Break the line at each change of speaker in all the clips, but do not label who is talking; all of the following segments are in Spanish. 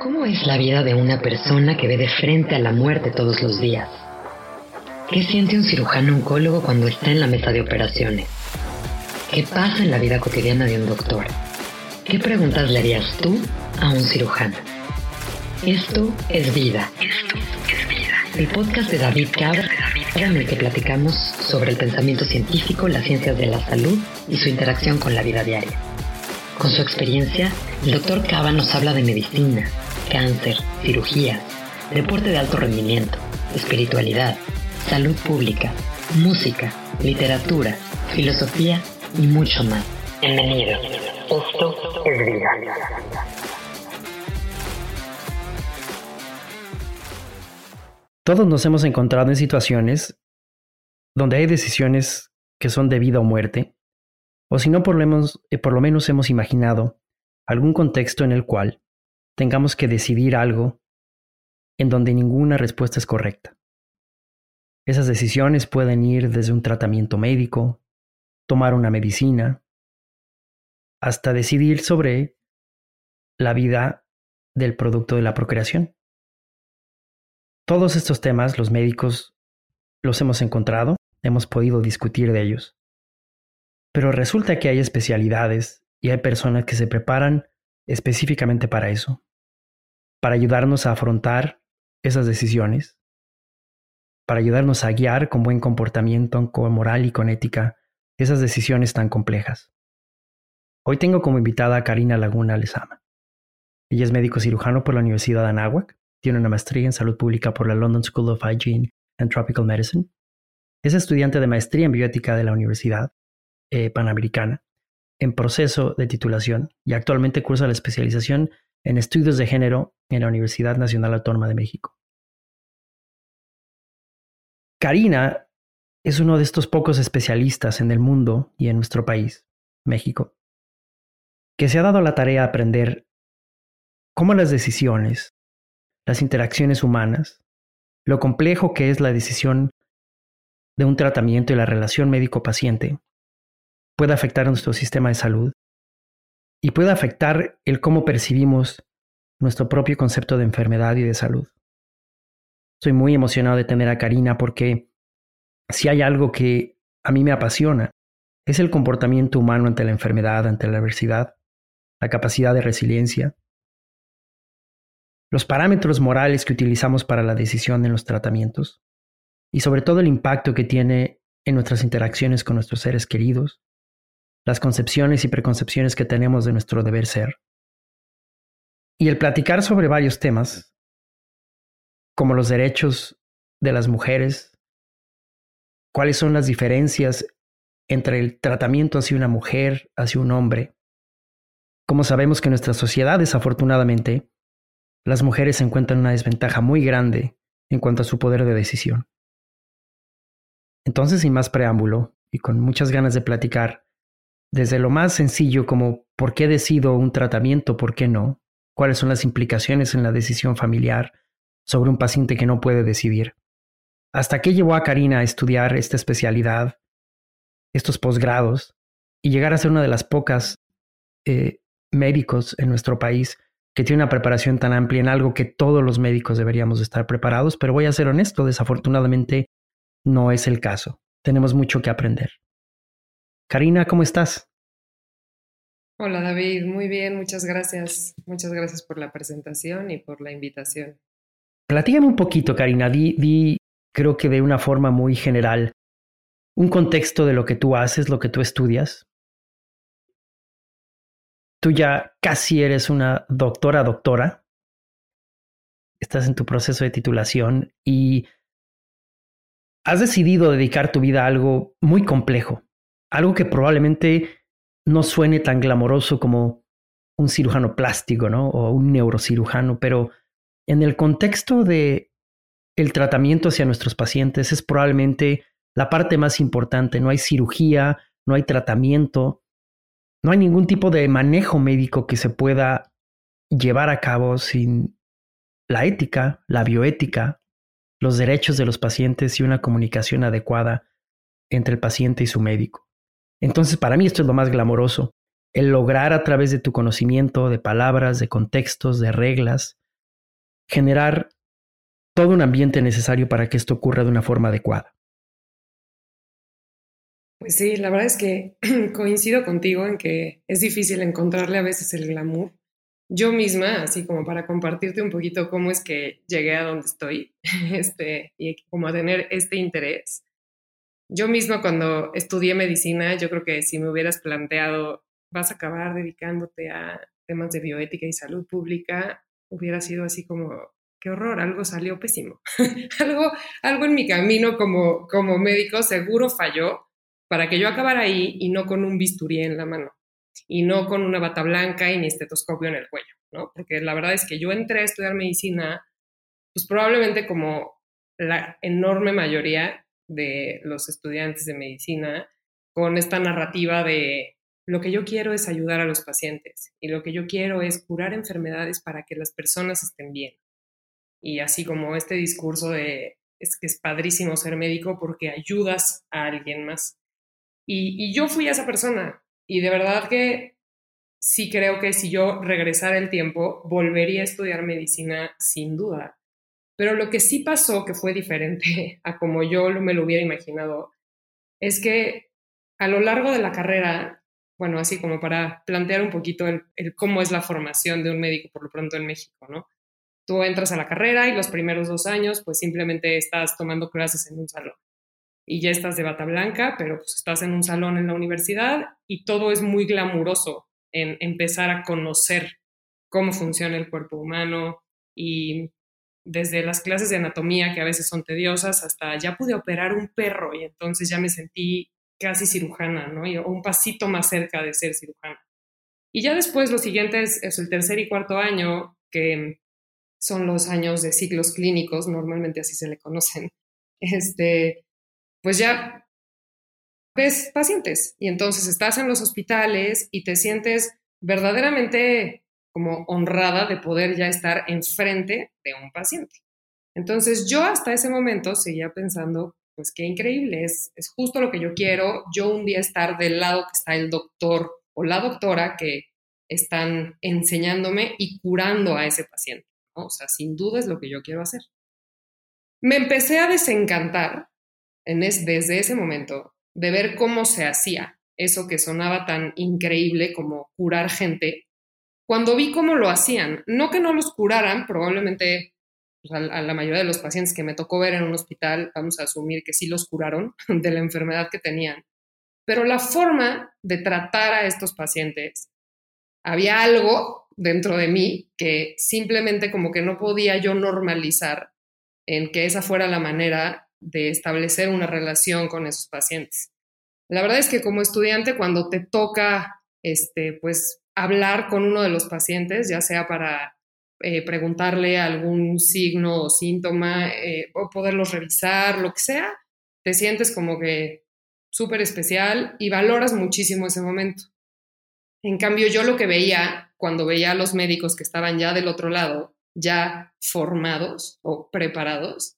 ¿Cómo es la vida de una persona que ve de frente a la muerte todos los días? ¿Qué siente un cirujano oncólogo cuando está en la mesa de operaciones? ¿Qué pasa en la vida cotidiana de un doctor? ¿Qué preguntas le harías tú a un cirujano? Esto es vida. Esto es vida. El podcast de David Cabra, en el que platicamos sobre el pensamiento científico, las ciencias de la salud y su interacción con la vida diaria. Con su experiencia, el doctor Cava nos habla de medicina, cáncer, cirugía, deporte de alto rendimiento, espiritualidad, salud pública, música, literatura, filosofía y mucho más. Bienvenido. Esto es vida.
Todos nos hemos encontrado en situaciones donde hay decisiones que son de vida o muerte, o si no, por lo menos, eh, por lo menos hemos imaginado algún contexto en el cual tengamos que decidir algo en donde ninguna respuesta es correcta. Esas decisiones pueden ir desde un tratamiento médico, tomar una medicina, hasta decidir sobre la vida del producto de la procreación. Todos estos temas los médicos los hemos encontrado, hemos podido discutir de ellos. Pero resulta que hay especialidades y hay personas que se preparan específicamente para eso para ayudarnos a afrontar esas decisiones, para ayudarnos a guiar con buen comportamiento, con moral y con ética esas decisiones tan complejas. Hoy tengo como invitada a Karina Laguna Lezama. Ella es médico cirujano por la Universidad de Anáhuac, tiene una maestría en salud pública por la London School of Hygiene and Tropical Medicine. Es estudiante de maestría en bioética de la Universidad eh, Panamericana, en proceso de titulación y actualmente cursa la especialización en estudios de género en la Universidad Nacional Autónoma de México. Karina es uno de estos pocos especialistas en el mundo y en nuestro país, México, que se ha dado la tarea de aprender cómo las decisiones, las interacciones humanas, lo complejo que es la decisión de un tratamiento y la relación médico-paciente puede afectar a nuestro sistema de salud y puede afectar el cómo percibimos nuestro propio concepto de enfermedad y de salud. Estoy muy emocionado de tener a Karina porque si hay algo que a mí me apasiona, es el comportamiento humano ante la enfermedad, ante la adversidad, la capacidad de resiliencia, los parámetros morales que utilizamos para la decisión en los tratamientos y sobre todo el impacto que tiene en nuestras interacciones con nuestros seres queridos, las concepciones y preconcepciones que tenemos de nuestro deber ser. Y el platicar sobre varios temas, como los derechos de las mujeres, cuáles son las diferencias entre el tratamiento hacia una mujer, hacia un hombre. Como sabemos que en nuestra sociedad, desafortunadamente, las mujeres se encuentran en una desventaja muy grande en cuanto a su poder de decisión. Entonces, sin más preámbulo, y con muchas ganas de platicar, desde lo más sencillo como por qué decido un tratamiento, por qué no, cuáles son las implicaciones en la decisión familiar sobre un paciente que no puede decidir, hasta qué llevó a Karina a estudiar esta especialidad, estos posgrados, y llegar a ser una de las pocas eh, médicos en nuestro país que tiene una preparación tan amplia en algo que todos los médicos deberíamos estar preparados, pero voy a ser honesto, desafortunadamente no es el caso. Tenemos mucho que aprender. Karina, ¿cómo estás?
Hola David, muy bien, muchas gracias. Muchas gracias por la presentación y por la invitación.
Platígame un poquito, Karina, di, creo que de una forma muy general, un contexto de lo que tú haces, lo que tú estudias. Tú ya casi eres una doctora, doctora. Estás en tu proceso de titulación y has decidido dedicar tu vida a algo muy complejo, algo que probablemente no suene tan glamoroso como un cirujano plástico, ¿no? O un neurocirujano, pero en el contexto de el tratamiento hacia nuestros pacientes es probablemente la parte más importante. No hay cirugía, no hay tratamiento, no hay ningún tipo de manejo médico que se pueda llevar a cabo sin la ética, la bioética, los derechos de los pacientes y una comunicación adecuada entre el paciente y su médico. Entonces, para mí esto es lo más glamoroso, el lograr a través de tu conocimiento de palabras, de contextos, de reglas, generar todo un ambiente necesario para que esto ocurra de una forma adecuada.
Pues sí, la verdad es que coincido contigo en que es difícil encontrarle a veces el glamour. Yo misma, así como para compartirte un poquito cómo es que llegué a donde estoy este, y como a tener este interés. Yo misma cuando estudié medicina, yo creo que si me hubieras planteado, vas a acabar dedicándote a temas de bioética y salud pública, hubiera sido así como, qué horror, algo salió pésimo. algo, algo en mi camino como, como médico seguro falló para que yo acabara ahí y no con un bisturí en la mano y no con una bata blanca y mi estetoscopio en el cuello, ¿no? Porque la verdad es que yo entré a estudiar medicina, pues probablemente como la enorme mayoría de los estudiantes de medicina, con esta narrativa de lo que yo quiero es ayudar a los pacientes y lo que yo quiero es curar enfermedades para que las personas estén bien. Y así como este discurso de es que es padrísimo ser médico porque ayudas a alguien más. Y, yo fui esa persona y de verdad que sí creo que si yo regresara el tiempo, volvería a estudiar medicina sin duda. Pero lo que sí pasó, que fue diferente a como yo me lo hubiera imaginado, es que a lo largo de la carrera, bueno, así como para plantear un poquito el, el, cómo es la formación de un médico por lo pronto en México, ¿no? Tú entras a la carrera y los primeros dos años, pues simplemente estás tomando clases en un salón y ya estás de bata blanca, pero pues estás en un salón en la universidad y todo es muy glamuroso en empezar a conocer cómo funciona el cuerpo humano y desde las clases de anatomía que a veces son tediosas hasta ya pude operar un perro y entonces ya me sentí casi cirujana, ¿no? Y, o un pasito más cerca de ser cirujana. Y ya después lo siguiente es, es el tercer y cuarto año, que son los años de ciclos clínicos, normalmente así se le conocen. Este, pues ya ves pacientes y entonces estás en los hospitales y te sientes verdaderamente como honrada de poder ya estar enfrente de un paciente. Entonces yo hasta ese momento seguía pensando, pues qué increíble, es, es justo lo que yo quiero, yo un día estar del lado que está el doctor o la doctora que están enseñándome y curando a ese paciente. O sea, sin duda es lo que yo quiero hacer. Me empecé a desencantar desde ese momento de ver cómo se hacía eso que sonaba tan increíble como curar gente, cuando vi cómo lo hacían, no que no los curaran, probablemente pues, a, la mayoría de los pacientes que me tocó ver en un hospital, vamos a asumir que sí los curaron de la enfermedad que tenían, pero la forma de tratar a estos pacientes, había algo dentro de mí que simplemente como que no podía yo normalizar en que esa fuera la manera de establecer una relación con esos pacientes. La verdad es que como estudiante, cuando te toca, este, pues, hablar con uno de los pacientes, ya sea para eh, preguntarle algún signo o síntoma eh, o poderlos revisar, lo que sea, te sientes como que súper especial y valoras muchísimo ese momento. En cambio, yo lo que veía cuando veía a los médicos que estaban ya del otro lado, ya formados o preparados,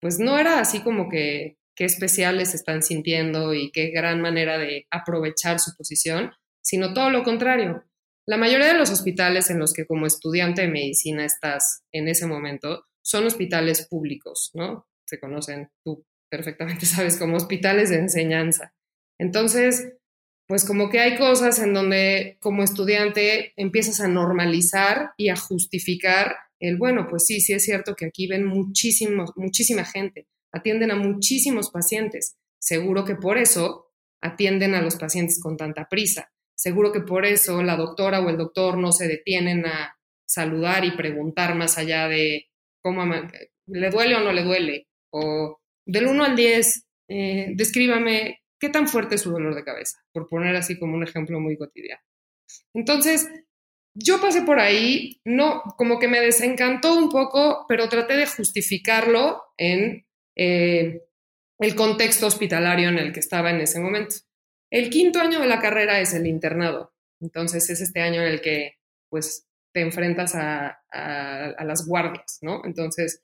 pues no era así como que qué especiales están sintiendo y qué gran manera de aprovechar su posición, sino todo lo contrario. La mayoría de los hospitales en los que como estudiante de medicina estás en ese momento son hospitales públicos, ¿no? Se conocen, tú perfectamente sabes, como hospitales de enseñanza. Entonces, pues como que hay cosas en donde como estudiante empiezas a normalizar y a justificar el, bueno, pues sí, sí es cierto que aquí ven muchísimos, muchísima gente, atienden a muchísimos pacientes. Seguro que por eso atienden a los pacientes con tanta prisa. Seguro que por eso la doctora o el doctor no se detienen a saludar y preguntar más allá de cómo le duele o no le duele. O del 1 al 10, eh, descríbame qué tan fuerte es su dolor de cabeza, por poner así como un ejemplo muy cotidiano. Entonces, yo pasé por ahí, no, como que me desencantó un poco, pero traté de justificarlo en eh, el contexto hospitalario en el que estaba en ese momento. El quinto año de la carrera es el internado, entonces es este año en el que pues te enfrentas a, las guardias, ¿no? Entonces,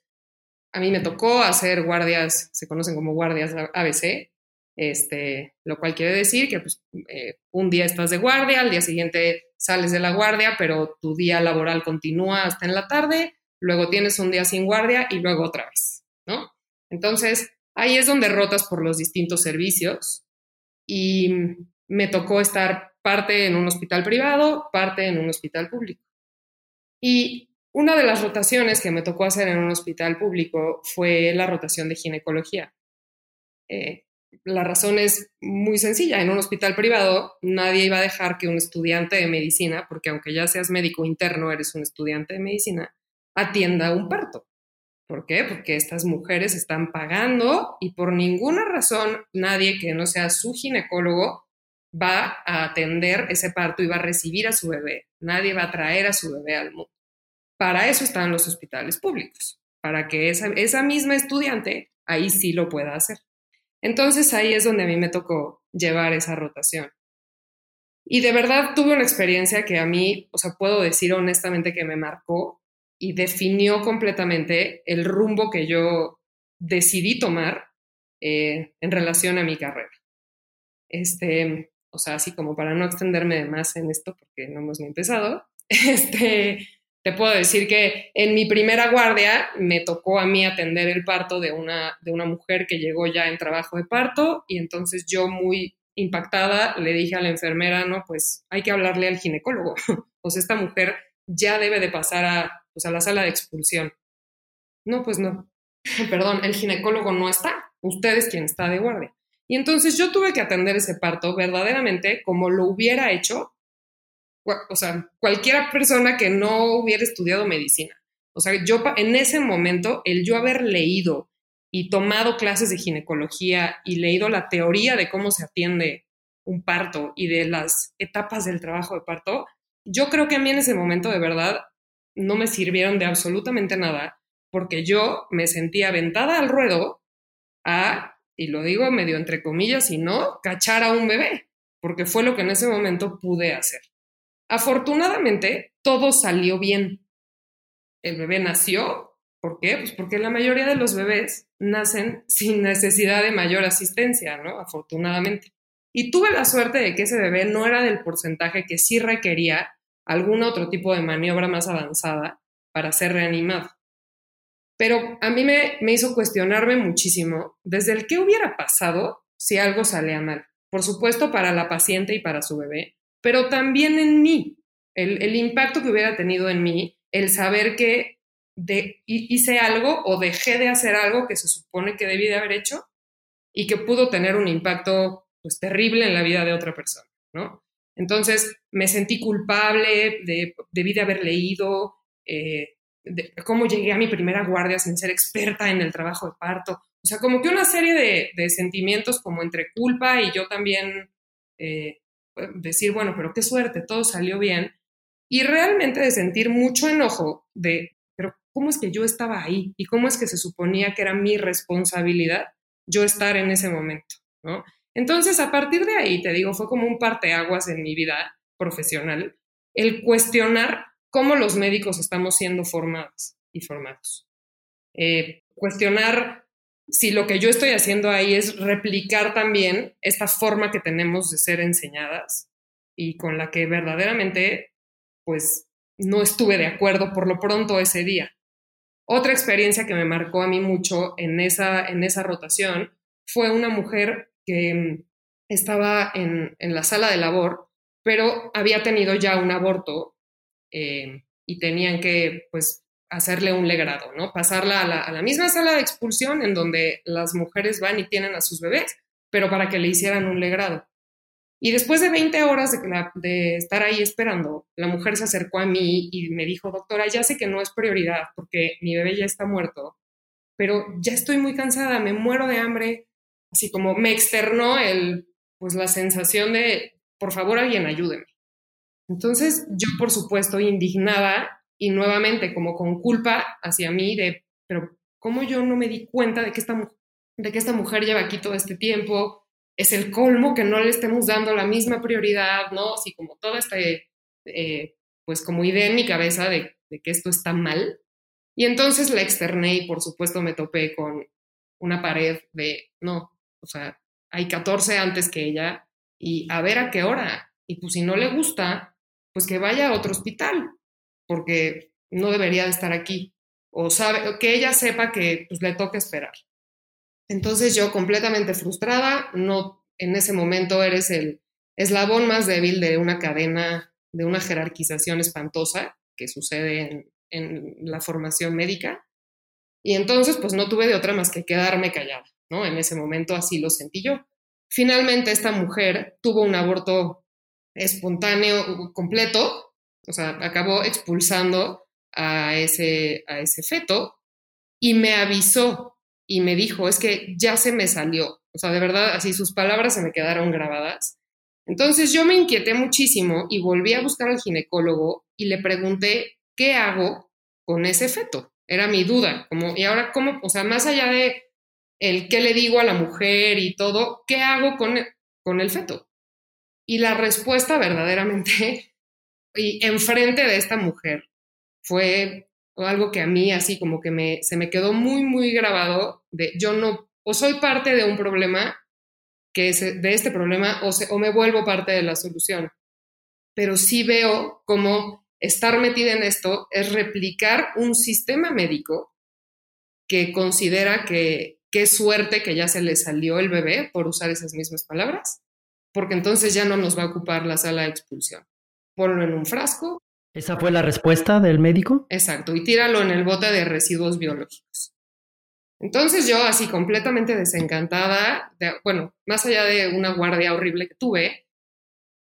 a mí me tocó hacer guardias, se conocen como guardias ABC, este, lo cual quiere decir que pues, eh, un día estás de guardia, al día siguiente sales de la guardia, pero tu día laboral continúa hasta en la tarde luego tienes un día sin guardia y luego otra vez, ¿no? Entonces, ahí es donde rotas por los distintos servicios y me tocó estar parte en un hospital privado, parte en un hospital público. Y una de las rotaciones que me tocó hacer en un hospital público fue la rotación de ginecología. Eh, la razón es muy sencilla. En un hospital privado nadie iba a dejar que un estudiante de medicina, porque aunque ya seas médico interno, eres un estudiante de medicina, atienda un parto. ¿Por qué? Porque estas mujeres están pagando y por ninguna razón nadie que no sea su ginecólogo va a atender ese parto y va a recibir a su bebé. Nadie va a traer a su bebé al mundo. Para eso están los hospitales públicos, para que esa, esa misma estudiante ahí sí lo pueda hacer. Entonces ahí es donde a mí me tocó llevar esa rotación. Y de verdad tuve una experiencia que a mí, o sea, puedo decir honestamente que me marcó y definió completamente el rumbo que yo decidí tomar eh, en relación a mi carrera. Este, o sea, así como para no extenderme de más en esto, porque no hemos ni empezado, este, te puedo decir que en mi primera guardia me tocó a mí atender el parto de una, de una mujer que llegó ya en trabajo de parto y entonces yo muy impactada le dije a la enfermera, no, pues hay que hablarle al ginecólogo. pues esta mujer ya debe de pasar a, pues, a la sala de expulsión. No, pues no. Perdón, el ginecólogo no está. Usted es quien está de guardia. Y entonces yo tuve que atender ese parto verdaderamente como lo hubiera hecho, o sea, cualquier persona que no hubiera estudiado medicina. O sea, yo en ese momento, el yo haber leído y tomado clases de ginecología y leído la teoría de cómo se atiende un parto y de las etapas del trabajo de parto, yo creo que a mí en ese momento de verdad no me sirvieron de absolutamente nada, porque yo me sentía aventada al ruedo a, y lo digo medio entre comillas, y no, cachar a un bebé, porque fue lo que en ese momento pude hacer. Afortunadamente, todo salió bien. El bebé nació, ¿por qué? Pues porque la mayoría de los bebés nacen sin necesidad de mayor asistencia, ¿no? Afortunadamente. Y tuve la suerte de que ese bebé no era del porcentaje que sí requería algún otro tipo de maniobra más avanzada para ser reanimado. Pero a mí me, me hizo cuestionarme muchísimo desde el qué hubiera pasado si algo salía mal. Por supuesto, para la paciente y para su bebé, pero también en mí, el, el impacto que hubiera tenido en mí, el saber que de, hice algo o dejé de hacer algo que se supone que debí de haber hecho y que pudo tener un impacto pues terrible en la vida de otra persona, ¿no? Entonces me sentí culpable, de, debí de haber leído, eh, cómo llegué a mi primera guardia sin ser experta en el trabajo de parto. O sea, como que una serie de, de sentimientos como entre culpa y yo también eh, decir, bueno, pero qué suerte, todo salió bien. Y realmente de sentir mucho enojo de, pero ¿cómo es que yo estaba ahí? ¿Y cómo es que se suponía que era mi responsabilidad yo estar en ese momento? ¿no? Entonces, a partir de ahí, te digo, fue como un parteaguas en mi vida profesional, el cuestionar cómo los médicos estamos siendo formados y formados. Eh, cuestionar si lo que yo estoy haciendo ahí es replicar también esta forma que tenemos de ser enseñadas y con la que verdaderamente, pues, no estuve de acuerdo por lo pronto ese día. Otra experiencia que me marcó a mí mucho en esa, en esa rotación fue una mujer que mm, estaba en, la sala de labor, pero había tenido ya un aborto eh, y tenían que, pues, hacerle un legrado, ¿no? Pasarla a la, misma sala de expulsión en donde las mujeres van y tienen a sus bebés, pero para que le hicieran un legrado. Y después de 20 horas de, estar ahí esperando, la mujer se acercó a mí y me dijo, doctora, ya sé que no es prioridad porque mi bebé ya está muerto, pero ya estoy muy cansada, me muero de hambre, así como me externó el, pues la sensación de, por favor, alguien ayúdeme. Entonces yo, por supuesto, indignada y nuevamente como con culpa hacia mí de, pero ¿cómo yo no me di cuenta de que esta, de que esta mujer lleva aquí todo este tiempo? Es el colmo que no le estemos dando la misma prioridad, ¿no? Así como toda esta, eh, pues como idea en mi cabeza de, de que esto está mal. Y entonces la externé y por supuesto me topé con una pared de, no, o sea, hay 14 antes que ella y a ver a qué hora. Y pues si no le gusta, pues que vaya a otro hospital, porque no debería de estar aquí. o sabe, que ella sepa que pues, le toca esperar. Entonces yo completamente frustrada, no, en ese momento eres el eslabón más débil de una cadena, de una jerarquización espantosa que sucede en, en la formación médica. Y entonces, pues no tuve de otra más que quedarme callada, ¿no? En ese momento así lo sentí yo. Finalmente, esta mujer tuvo un aborto espontáneo completo, o sea, acabó expulsando a ese, a ese feto y me avisó y me dijo, es que ya se me salió. O sea, de verdad, así sus palabras se me quedaron grabadas. Entonces yo me inquieté muchísimo y volví a buscar al ginecólogo y le pregunté, ¿qué hago con ese feto? Era mi duda, como, y ahora, ¿cómo? O sea, más allá de el qué le digo a la mujer y todo, ¿qué hago con, con el feto? Y la respuesta verdaderamente, y enfrente de esta mujer, fue algo que a mí así como que me, se me quedó muy, muy grabado de yo no, o soy parte de un problema, que es de este problema, o, o me vuelvo parte de la solución. Pero sí veo como estar metida en esto es replicar un sistema médico que considera que qué suerte que ya se le salió el bebé, por usar esas mismas palabras, porque entonces ya no nos va a ocupar la sala de expulsión. Ponlo en un frasco.
¿Esa fue la respuesta del médico?
Exacto, y tíralo en el bote de residuos biológicos. Entonces yo, así completamente desencantada, bueno, más allá de una guardia horrible que tuve,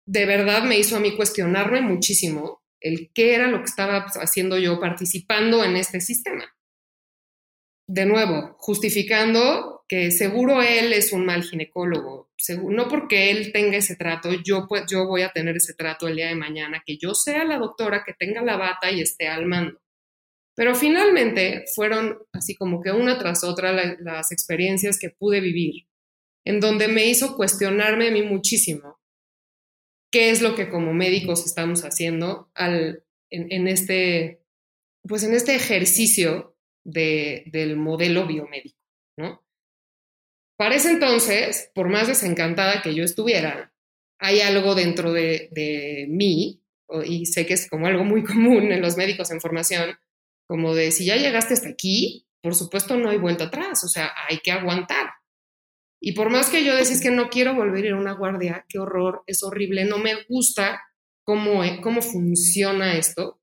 de verdad me hizo a mí cuestionarme muchísimo el qué era lo que estaba haciendo yo participando en este sistema. De nuevo, justificando que seguro él es un mal ginecólogo, no porque él tenga ese trato, yo, pues, yo voy a tener ese trato el día de mañana, que yo sea la doctora que tenga la bata y esté al mando. Pero finalmente fueron así como que una tras otra las experiencias que pude vivir, en donde me hizo cuestionarme a mí muchísimo qué es lo que como médicos estamos haciendo al, en, este, pues en este ejercicio de, del modelo biomédico, ¿no? Para ese entonces, por más desencantada que yo estuviera, hay algo dentro de, de mí, y sé que es como algo muy común en los médicos en formación, como de si ya llegaste hasta aquí, por supuesto no hay vuelta atrás, o sea, hay que aguantar. Y por más que yo decís que no quiero volver a ir a una guardia, qué horror, es horrible, no me gusta cómo, e, cómo funciona esto,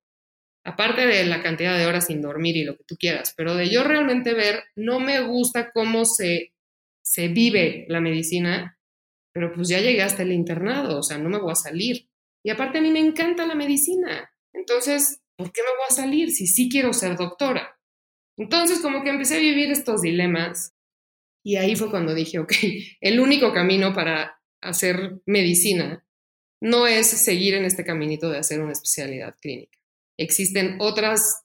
aparte de la cantidad de horas sin dormir y lo que tú quieras, pero de yo realmente ver, no me gusta cómo se, se vive la medicina, pero pues ya llegué hasta el internado, o sea, no me voy a salir. Y aparte a mí me encanta la medicina, entonces, ¿por qué me voy a salir si sí quiero ser doctora? Entonces, como que empecé a vivir estos dilemas y ahí fue cuando dije, ok, el único camino para hacer medicina no es seguir en este caminito de hacer una especialidad clínica. Existen otras,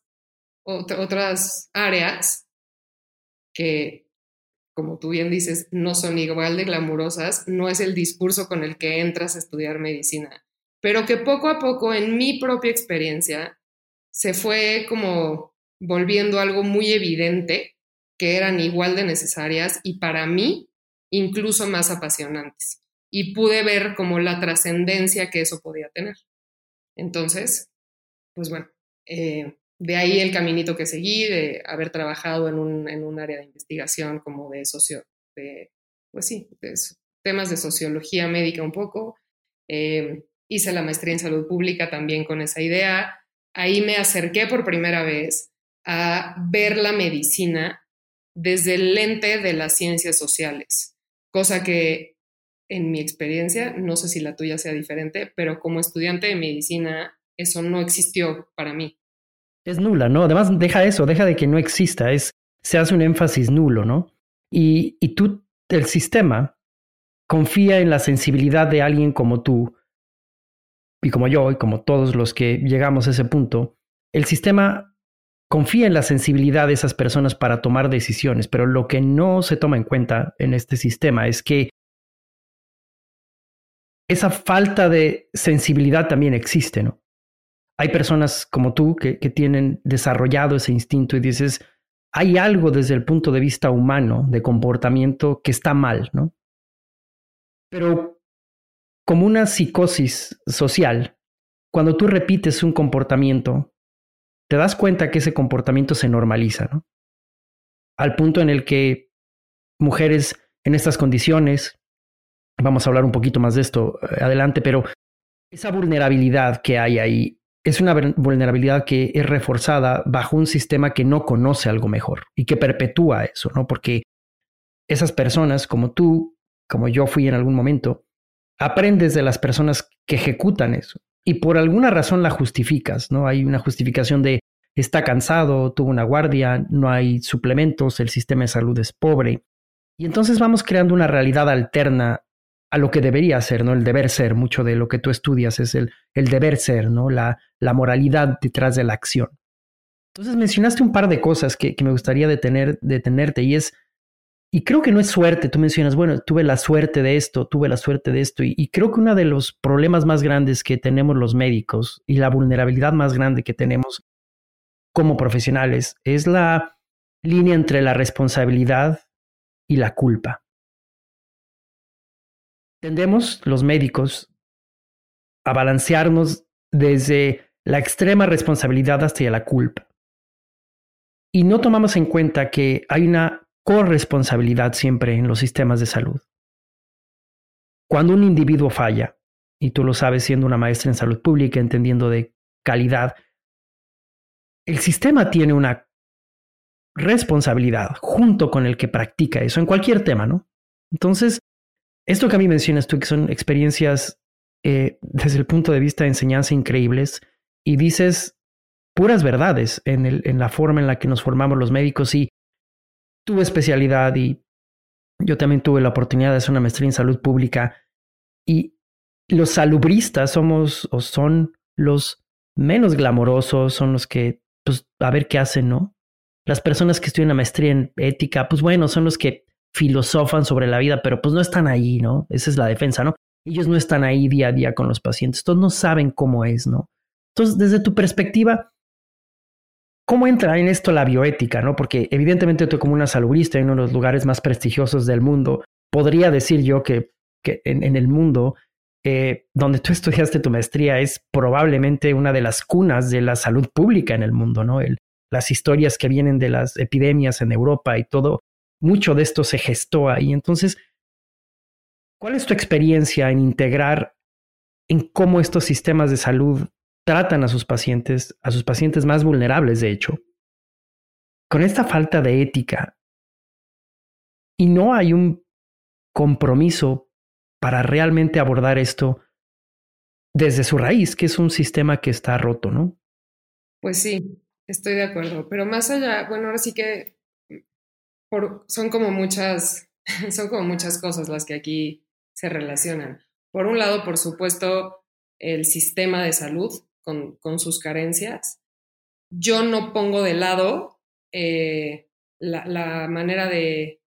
otras áreas que, como tú bien dices, no son igual de glamurosas, no es el discurso con el que entras a estudiar medicina, pero que poco a poco en mi propia experiencia se fue como volviendo algo muy evidente que eran igual de necesarias y para mí incluso más apasionantes. Y pude ver como la trascendencia que eso podía tener. Entonces, pues bueno, eh, de ahí el caminito que seguí, de haber trabajado en un, área de investigación como de socio, de, pues sí, temas de sociología médica un poco. Eh, hice la maestría en salud pública también con esa idea. Ahí me acerqué por primera vez a ver la medicina desde el lente de las ciencias sociales, cosa que en mi experiencia, no sé si la tuya sea diferente, pero como estudiante de medicina, eso no existió para mí.
Es nula, ¿no? Además, deja eso, deja de que no exista, es, se hace un énfasis nulo, ¿no? Y, y tú, el sistema, confía en la sensibilidad de alguien como tú, y como yo, y como todos los que llegamos a ese punto, el sistema confía en la sensibilidad de esas personas para tomar decisiones, pero lo que no se toma en cuenta en este sistema es que esa falta de sensibilidad también existe, ¿no? Hay personas como tú que, tienen desarrollado ese instinto y dices, hay algo desde el punto de vista humano de comportamiento que está mal, ¿no? Pero como una psicosis social, cuando tú repites un comportamiento te das cuenta que ese comportamiento se normaliza, ¿no? Al punto en el que mujeres en estas condiciones, vamos a hablar un poquito más de esto eh, adelante, pero esa vulnerabilidad que hay ahí es una vulnerabilidad que es reforzada bajo un sistema que no conoce algo mejor y que perpetúa eso, ¿no? Porque esas personas, como tú, como yo fui en algún momento, aprendes de las personas que ejecutan eso y por alguna razón la justificas, ¿no? Hay una justificación de está cansado, tuvo una guardia, no hay suplementos, el sistema de salud es pobre. Y entonces vamos creando una realidad alterna a lo que debería ser, ¿no? El deber ser, mucho de lo que tú estudias es el, el deber ser, ¿no? La, la moralidad detrás de la acción. Entonces mencionaste un par de cosas que, que me gustaría detener, detenerte y es, y creo que no es suerte, tú mencionas, bueno, tuve la suerte de esto, tuve la suerte de esto, y, y creo que uno de los problemas más grandes que tenemos los médicos y la vulnerabilidad más grande que tenemos como profesionales es la línea entre la responsabilidad y la culpa. Tendemos los médicos a balancearnos desde la extrema responsabilidad hasta la culpa. Y no tomamos en cuenta que hay una corresponsabilidad siempre en los sistemas de salud. Cuando un individuo falla, y tú lo sabes siendo una maestra en salud pública, entendiendo de calidad, el sistema tiene una responsabilidad junto con el que practica eso en cualquier tema, ¿no? Entonces, esto que a mí mencionas tú, que son experiencias eh, desde el punto de vista de enseñanza increíbles, y dices puras verdades en, el, en la forma en la que nos formamos los médicos y tu especialidad y yo también tuve la oportunidad de hacer una maestría en salud pública y los salubristas somos o son los menos glamorosos, son los que, pues, a ver qué hacen, ¿no? Las personas que estudian la maestría en ética, pues bueno, son los que filosofan sobre la vida, pero pues no están ahí, ¿no? Esa es la defensa, ¿no? Ellos no están ahí día a día con los pacientes, todos no saben cómo es, ¿no? Entonces, desde tu perspectiva, ¿cómo entra en esto la bioética, no? Porque evidentemente tú como una salubrista en uno de los lugares más prestigiosos del mundo, podría decir yo que, que en, el mundo eh, donde tú estudiaste tu maestría es probablemente una de las cunas de la salud pública en el mundo, ¿no? El, las historias que vienen de las epidemias en Europa y todo mucho de esto se gestó ahí. Entonces, ¿cuál es tu experiencia en integrar en cómo estos sistemas de salud tratan a sus pacientes, a sus pacientes más vulnerables, de hecho, con esta falta de ética? Y no hay un compromiso para realmente abordar esto desde su raíz, que es un sistema que está roto, ¿no?
Pues sí, estoy de acuerdo. Pero más allá, bueno, ahora sí que son como muchas, son como muchas cosas las que aquí se relacionan. Por un lado, por supuesto, el sistema de salud con, sus carencias. Yo no pongo de lado eh, la, la, manera de,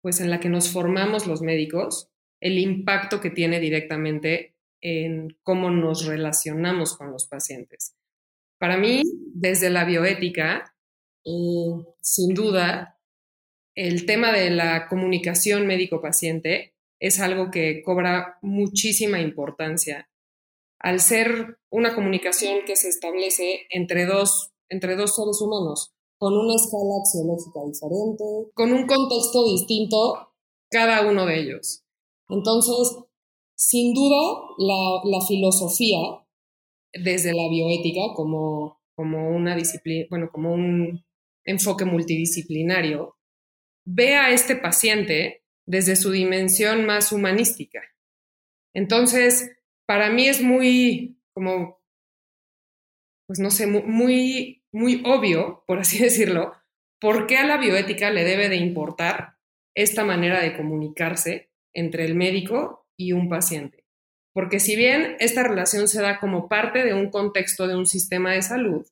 pues en la que nos formamos los médicos, el impacto que tiene directamente en cómo nos relacionamos con los pacientes. Para mí, desde la bioética, eh, sin duda, el tema de la comunicación médico-paciente es algo que cobra muchísima importancia. Al ser una comunicación que se establece entre dos, entre dos seres humanos, con una escala axiológica diferente, con un contexto distinto, cada uno de ellos. Entonces, sin duda, la, la filosofía, desde la bioética, como, como una disciplina, bueno, como un enfoque multidisciplinario, ve a este paciente desde su dimensión más humanística. Entonces, para mí es muy, como, pues no sé, muy, muy obvio, por así decirlo, por qué a la bioética le debe de importar esta manera de comunicarse entre el médico y un paciente. Porque si bien esta relación se da como parte de un contexto de un sistema de salud,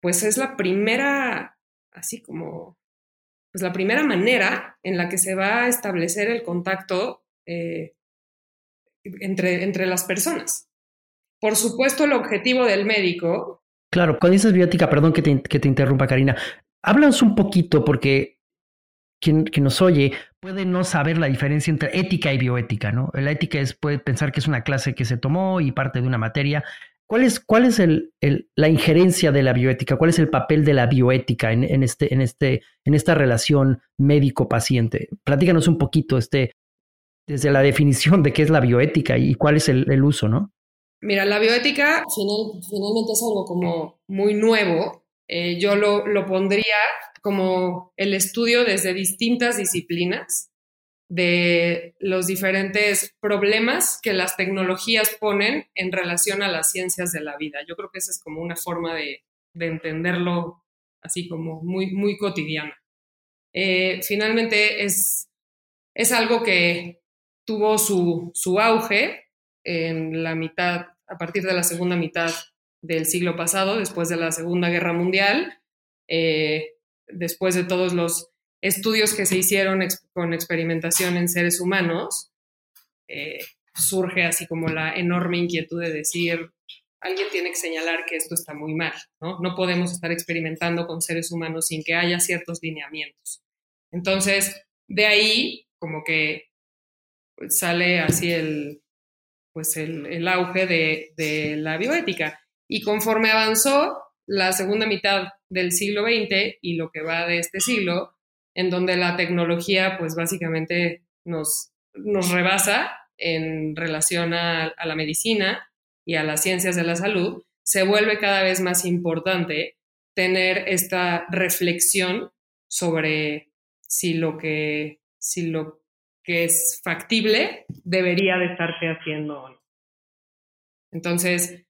pues es la primera, así como pues la primera manera en la que se va a establecer el contacto eh, entre, entre las personas. Por supuesto, el objetivo del médico.
Claro, cuando dices biótica, perdón que te, que te interrumpa, Karina, háblanos un poquito porque quien, nos oye puede no saber la diferencia entre ética y bioética, ¿no? La ética es, puede pensar que es una clase que se tomó y parte de una materia, ¿Cuál es, cuál es el, la injerencia de la bioética? ¿Cuál es el papel de la bioética en, este, en, este, en esta relación médico-paciente? Platícanos un poquito este, desde la definición de qué es la bioética y cuál es el, uso, ¿no?
Mira, la bioética finalmente es algo como muy nuevo. Eh, yo lo, lo pondría como el estudio desde distintas disciplinas de los diferentes problemas que las tecnologías ponen en relación a las ciencias de la vida. Yo creo que esa es como una forma de, entenderlo así como muy, muy cotidiana. Eh, finalmente es, es algo que tuvo su, su, auge en la mitad, a partir de la segunda mitad del siglo pasado, después de la Segunda Guerra Mundial, eh, después de todos los estudios que se hicieron con experimentación en seres humanos, eh, surge así como la enorme inquietud de decir, alguien tiene que señalar que esto está muy mal, ¿no? No podemos estar experimentando con seres humanos sin que haya ciertos lineamientos. Entonces, de ahí como que sale así el, pues el, auge de, de la bioética. Y conforme avanzó la segunda mitad del siglo XX y lo que va de este siglo, en donde la tecnología pues básicamente nos, nos rebasa en relación a, la medicina y a las ciencias de la salud, se vuelve cada vez más importante tener esta reflexión sobre si lo que, si lo que es factible debería de estarse haciendo o no. Entonces,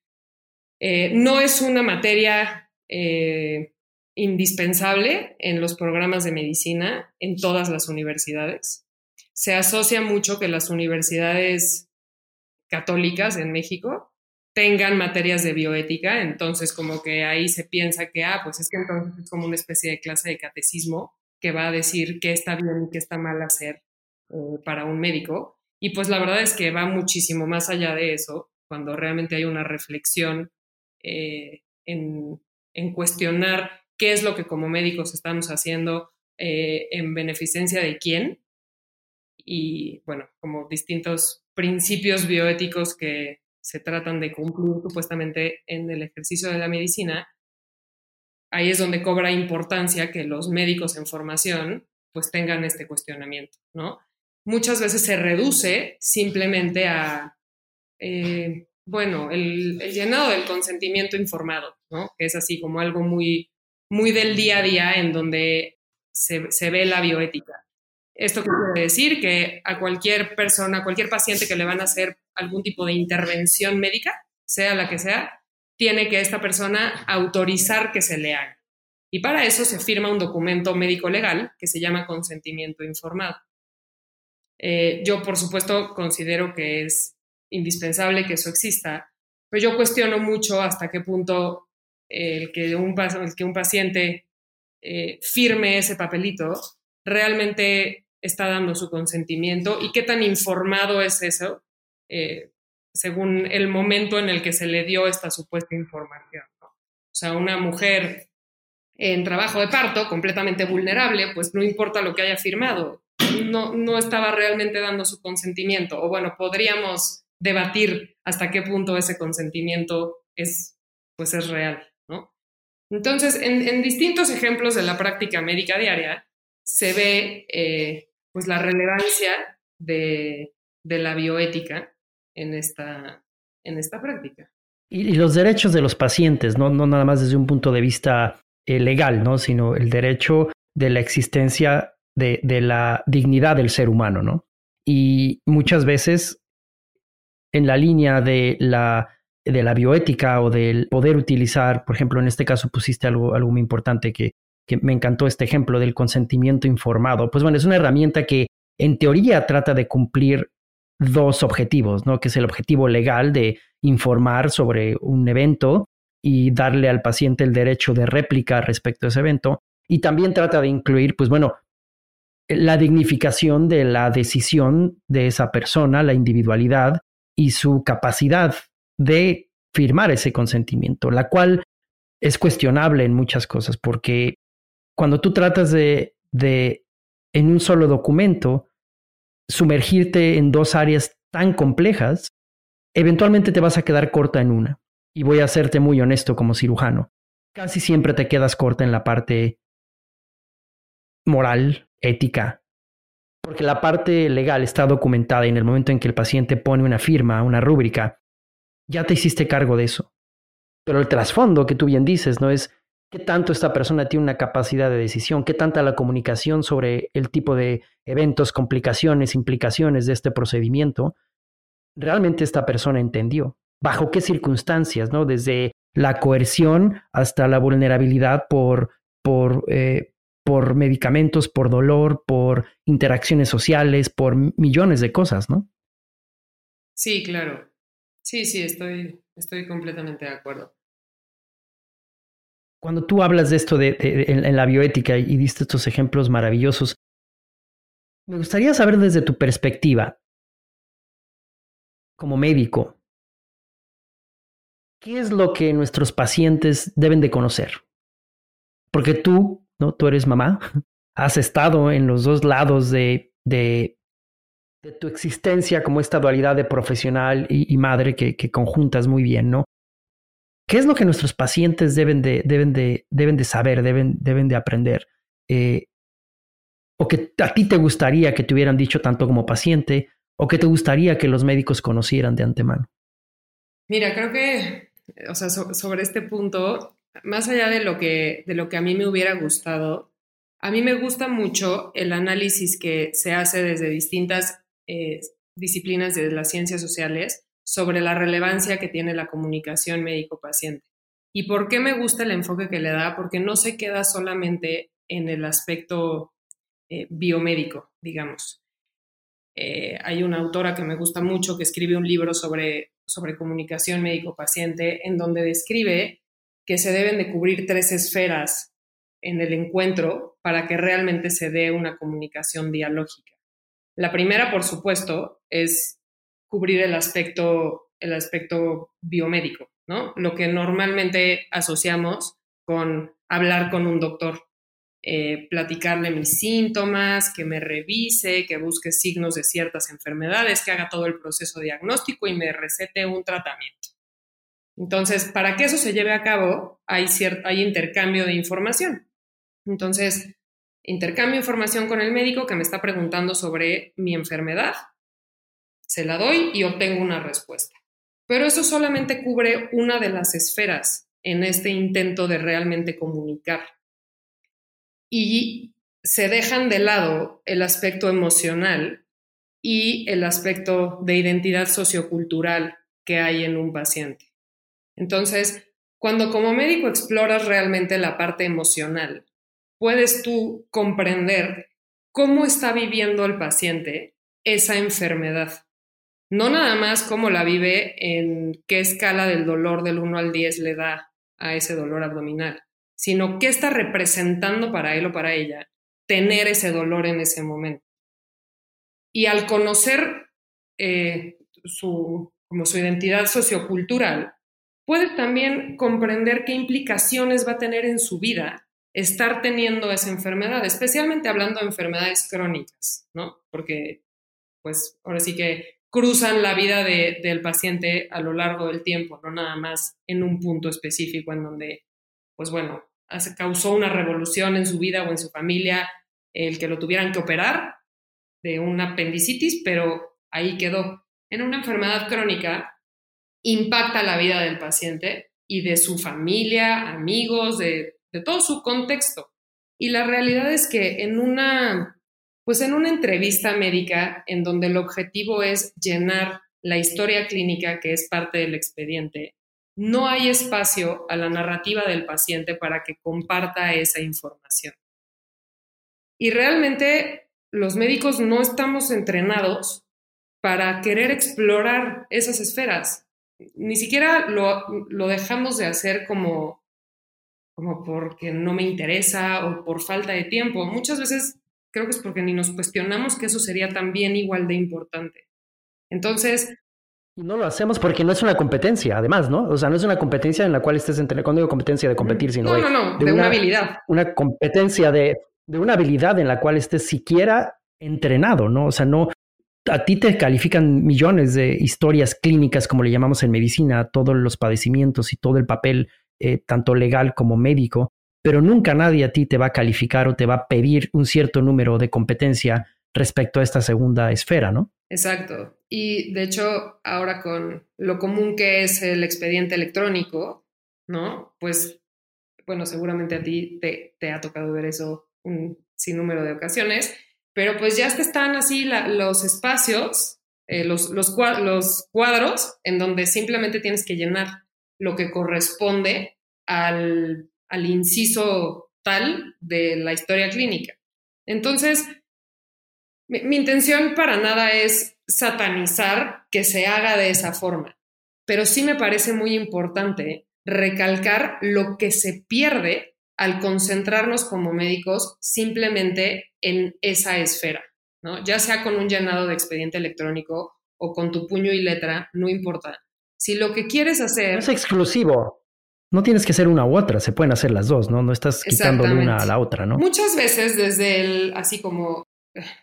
eh, no es una materia eh, indispensable en los programas de medicina en todas las universidades. Se asocia mucho que las universidades católicas en México tengan materias de bioética, entonces como que ahí se piensa que, ah, pues es que entonces es como una especie de clase de catecismo que va a decir qué está bien y qué está mal hacer eh, para un médico. Y pues la verdad es que va muchísimo más allá de eso, cuando realmente hay una reflexión eh, en, en cuestionar qué es lo que como médicos estamos haciendo eh, en beneficencia de quién y, bueno, como distintos principios bioéticos que se tratan de cumplir supuestamente en el ejercicio de la medicina, ahí es donde cobra importancia que los médicos en formación pues tengan este cuestionamiento, ¿no? Muchas veces se reduce simplemente a, eh, bueno, el, el, llenado del consentimiento informado, ¿no? Que es así como algo muy muy del día a día en donde se, ve la bioética. ¿Esto qué quiere decir? Que a cualquier persona, a cualquier paciente que le van a hacer algún tipo de intervención médica, sea la que sea, tiene que esta persona autorizar que se le haga. Y para eso se firma un documento médico legal que se llama consentimiento informado. Eh, yo, por supuesto, considero que es indispensable que eso exista, pero yo cuestiono mucho hasta qué punto el que un, paciente eh, firme ese papelito realmente está dando su consentimiento y qué tan informado es eso eh, según el momento en el que se le dio esta supuesta información. O sea, una mujer en trabajo de parto, completamente vulnerable, pues no importa lo que haya firmado, no, no estaba realmente dando su consentimiento. O bueno, podríamos debatir hasta qué punto ese consentimiento es, pues es real. Entonces, en, distintos ejemplos de la práctica médica diaria se ve eh, pues la relevancia de, la bioética en esta, en esta práctica.
Y, los derechos de los pacientes, ¿no? no nada más desde un punto de vista eh, legal, ¿no? sino el derecho de la existencia de, de, la dignidad del ser humano. ¿no? Y muchas veces en la línea de la de la bioética o del poder utilizar, por ejemplo, en este caso pusiste algo, algo muy importante que, que me encantó este ejemplo del consentimiento informado. Pues bueno, es una herramienta que en teoría trata de cumplir dos objetivos, ¿no? Que es el objetivo legal de informar sobre un evento y darle al paciente el derecho de réplica respecto a ese evento. Y también trata de incluir, pues bueno, la dignificación de la decisión de esa persona, la individualidad y su capacidad de firmar ese consentimiento, la cual es cuestionable en muchas cosas, porque cuando tú tratas de, de en un solo documento, sumergirte en dos áreas tan complejas, eventualmente te vas a quedar corta en una. y voy a serte muy honesto como cirujano, casi siempre te quedas corta en la parte moral, ética, porque la parte legal está documentada y en el momento en que el paciente pone una firma, una rúbrica, ya te hiciste cargo de eso. Pero el trasfondo que tú bien dices, ¿no? Es qué tanto esta persona tiene una capacidad de decisión, qué tanta la comunicación sobre el tipo de eventos, complicaciones, implicaciones de este procedimiento, realmente esta persona entendió. Bajo qué circunstancias, ¿no? Desde la coerción hasta la vulnerabilidad por, por, eh, por medicamentos, por dolor, por interacciones sociales, por millones de cosas, ¿no?
Sí, claro. Sí, sí, estoy, estoy completamente de acuerdo.
Cuando tú hablas de esto de, en, la bioética y diste estos ejemplos maravillosos, me gustaría saber desde tu perspectiva, como médico, ¿qué es lo que nuestros pacientes deben de conocer? Porque tú, ¿no? Tú eres mamá, has estado en los dos lados de, de, de tu existencia como esta dualidad de profesional y, madre que, conjuntas muy bien, ¿no? ¿Qué es lo que nuestros pacientes deben de, deben de, deben de saber, deben, deben de aprender? Eh, o que a ti te gustaría que te hubieran dicho tanto como paciente, o que te gustaría que los médicos conocieran de antemano?
Mira, creo que, o sea, sobre este punto, más allá de lo, que, de lo que a mí me hubiera gustado, a mí me gusta mucho el análisis que se hace desde distintas eh, disciplinas de las ciencias sociales sobre la relevancia que tiene la comunicación médico-paciente. ¿Y por qué me gusta el enfoque que le da? Porque no se queda solamente en el aspecto eh, biomédico, digamos. Eh, hay una autora que me gusta mucho que escribe un libro sobre, sobre comunicación médico-paciente en donde describe que se deben de cubrir tres esferas en el encuentro para que realmente se dé una comunicación dialógica. La primera, por supuesto, es cubrir el aspecto, el aspecto biomédico, ¿no? Lo que normalmente asociamos con hablar con un doctor, eh, platicarle mis síntomas, que me revise, que busque signos de ciertas enfermedades, que haga todo el proceso diagnóstico y me recete un tratamiento. Entonces, para que eso se lleve a cabo, hay, hay intercambio de información. Entonces, intercambio información con el médico que me está preguntando sobre mi enfermedad, se la doy y obtengo una respuesta. Pero eso solamente cubre una de las esferas en este intento de realmente comunicar. Y se dejan de lado el aspecto emocional y el aspecto de identidad sociocultural que hay en un paciente. Entonces, cuando como médico exploras realmente la parte emocional, puedes tú comprender cómo está viviendo el paciente esa enfermedad. No nada más cómo la vive, en qué escala del dolor del 1 al 10 le da a ese dolor abdominal, sino qué está representando para él o para ella tener ese dolor en ese momento. Y al conocer eh, su, como su identidad sociocultural, puedes también comprender qué implicaciones va a tener en su vida estar teniendo esa enfermedad, especialmente hablando de enfermedades crónicas, ¿no? Porque, pues, ahora sí que cruzan la vida del paciente a lo largo del tiempo, no nada más en un punto específico en donde, pues bueno, causó una revolución en su vida o en su familia el que lo tuvieran que operar de una apendicitis, pero ahí quedó. En una enfermedad crónica impacta la vida del paciente y de su familia, amigos, de de todo su contexto. Y la realidad es que en una, pues en una entrevista médica en donde el objetivo es llenar la historia clínica que es parte del expediente, no hay espacio a la narrativa del paciente para que comparta esa información. Y realmente los médicos no estamos entrenados para querer explorar esas esferas. Ni siquiera lo, lo dejamos de hacer como como porque no me interesa o por falta de tiempo. Muchas veces creo que es porque ni nos cuestionamos que eso sería también igual de importante. Entonces...
Y no lo hacemos porque no es una competencia, además, ¿no? O sea, no es una competencia en la cual estés entre, cuando digo competencia de competir, sino
no, no, no, de, una, habilidad.
Una competencia de, de una habilidad en la cual estés siquiera entrenado, ¿no? O sea, no, a ti te califican millones de historias clínicas, como le llamamos en medicina, todos los padecimientos y todo el papel, eh, tanto legal como médico, pero nunca nadie a ti te va a calificar o te va a pedir un cierto número de competencia respecto a esta segunda esfera, ¿no?
Exacto. Y de hecho, ahora con lo común que es el expediente electrónico, ¿no? Pues, bueno, seguramente a ti te, ha tocado ver eso un sinnúmero de ocasiones, pero pues ya están así los espacios, eh, los, los cuadros en donde simplemente tienes que llenar lo que corresponde al, al inciso tal de la historia clínica. Entonces, mi, intención para nada es satanizar que se haga de esa forma, pero sí me parece muy importante recalcar lo que se pierde al concentrarnos como médicos simplemente en esa esfera, ¿no? Ya sea con un llenado de expediente electrónico o con tu puño y letra, no importa. Si lo que quieres hacer...
es exclusivo. No tienes que ser una u otra, se pueden hacer las dos, ¿no? No estás quitando una a la otra, ¿no?
Muchas veces desde el, así como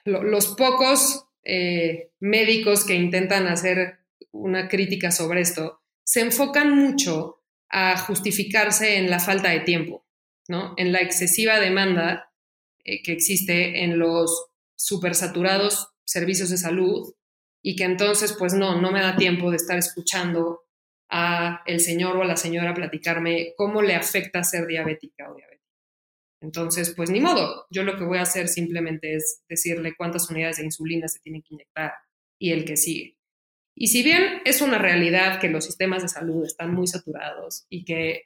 los pocos eh, médicos que intentan hacer una crítica sobre esto se enfocan mucho a justificarse en la falta de tiempo, ¿no? En la excesiva demanda eh, que existe en los supersaturados servicios de salud y que entonces, pues no, no me da tiempo de estar escuchando a el señor o a la señora platicarme cómo le afecta ser diabética o diabética. Entonces, pues ni modo, yo lo que voy a hacer simplemente es decirle cuántas unidades de insulina se tienen que inyectar y el que sigue. Y si bien es una realidad que los sistemas de salud están muy saturados y que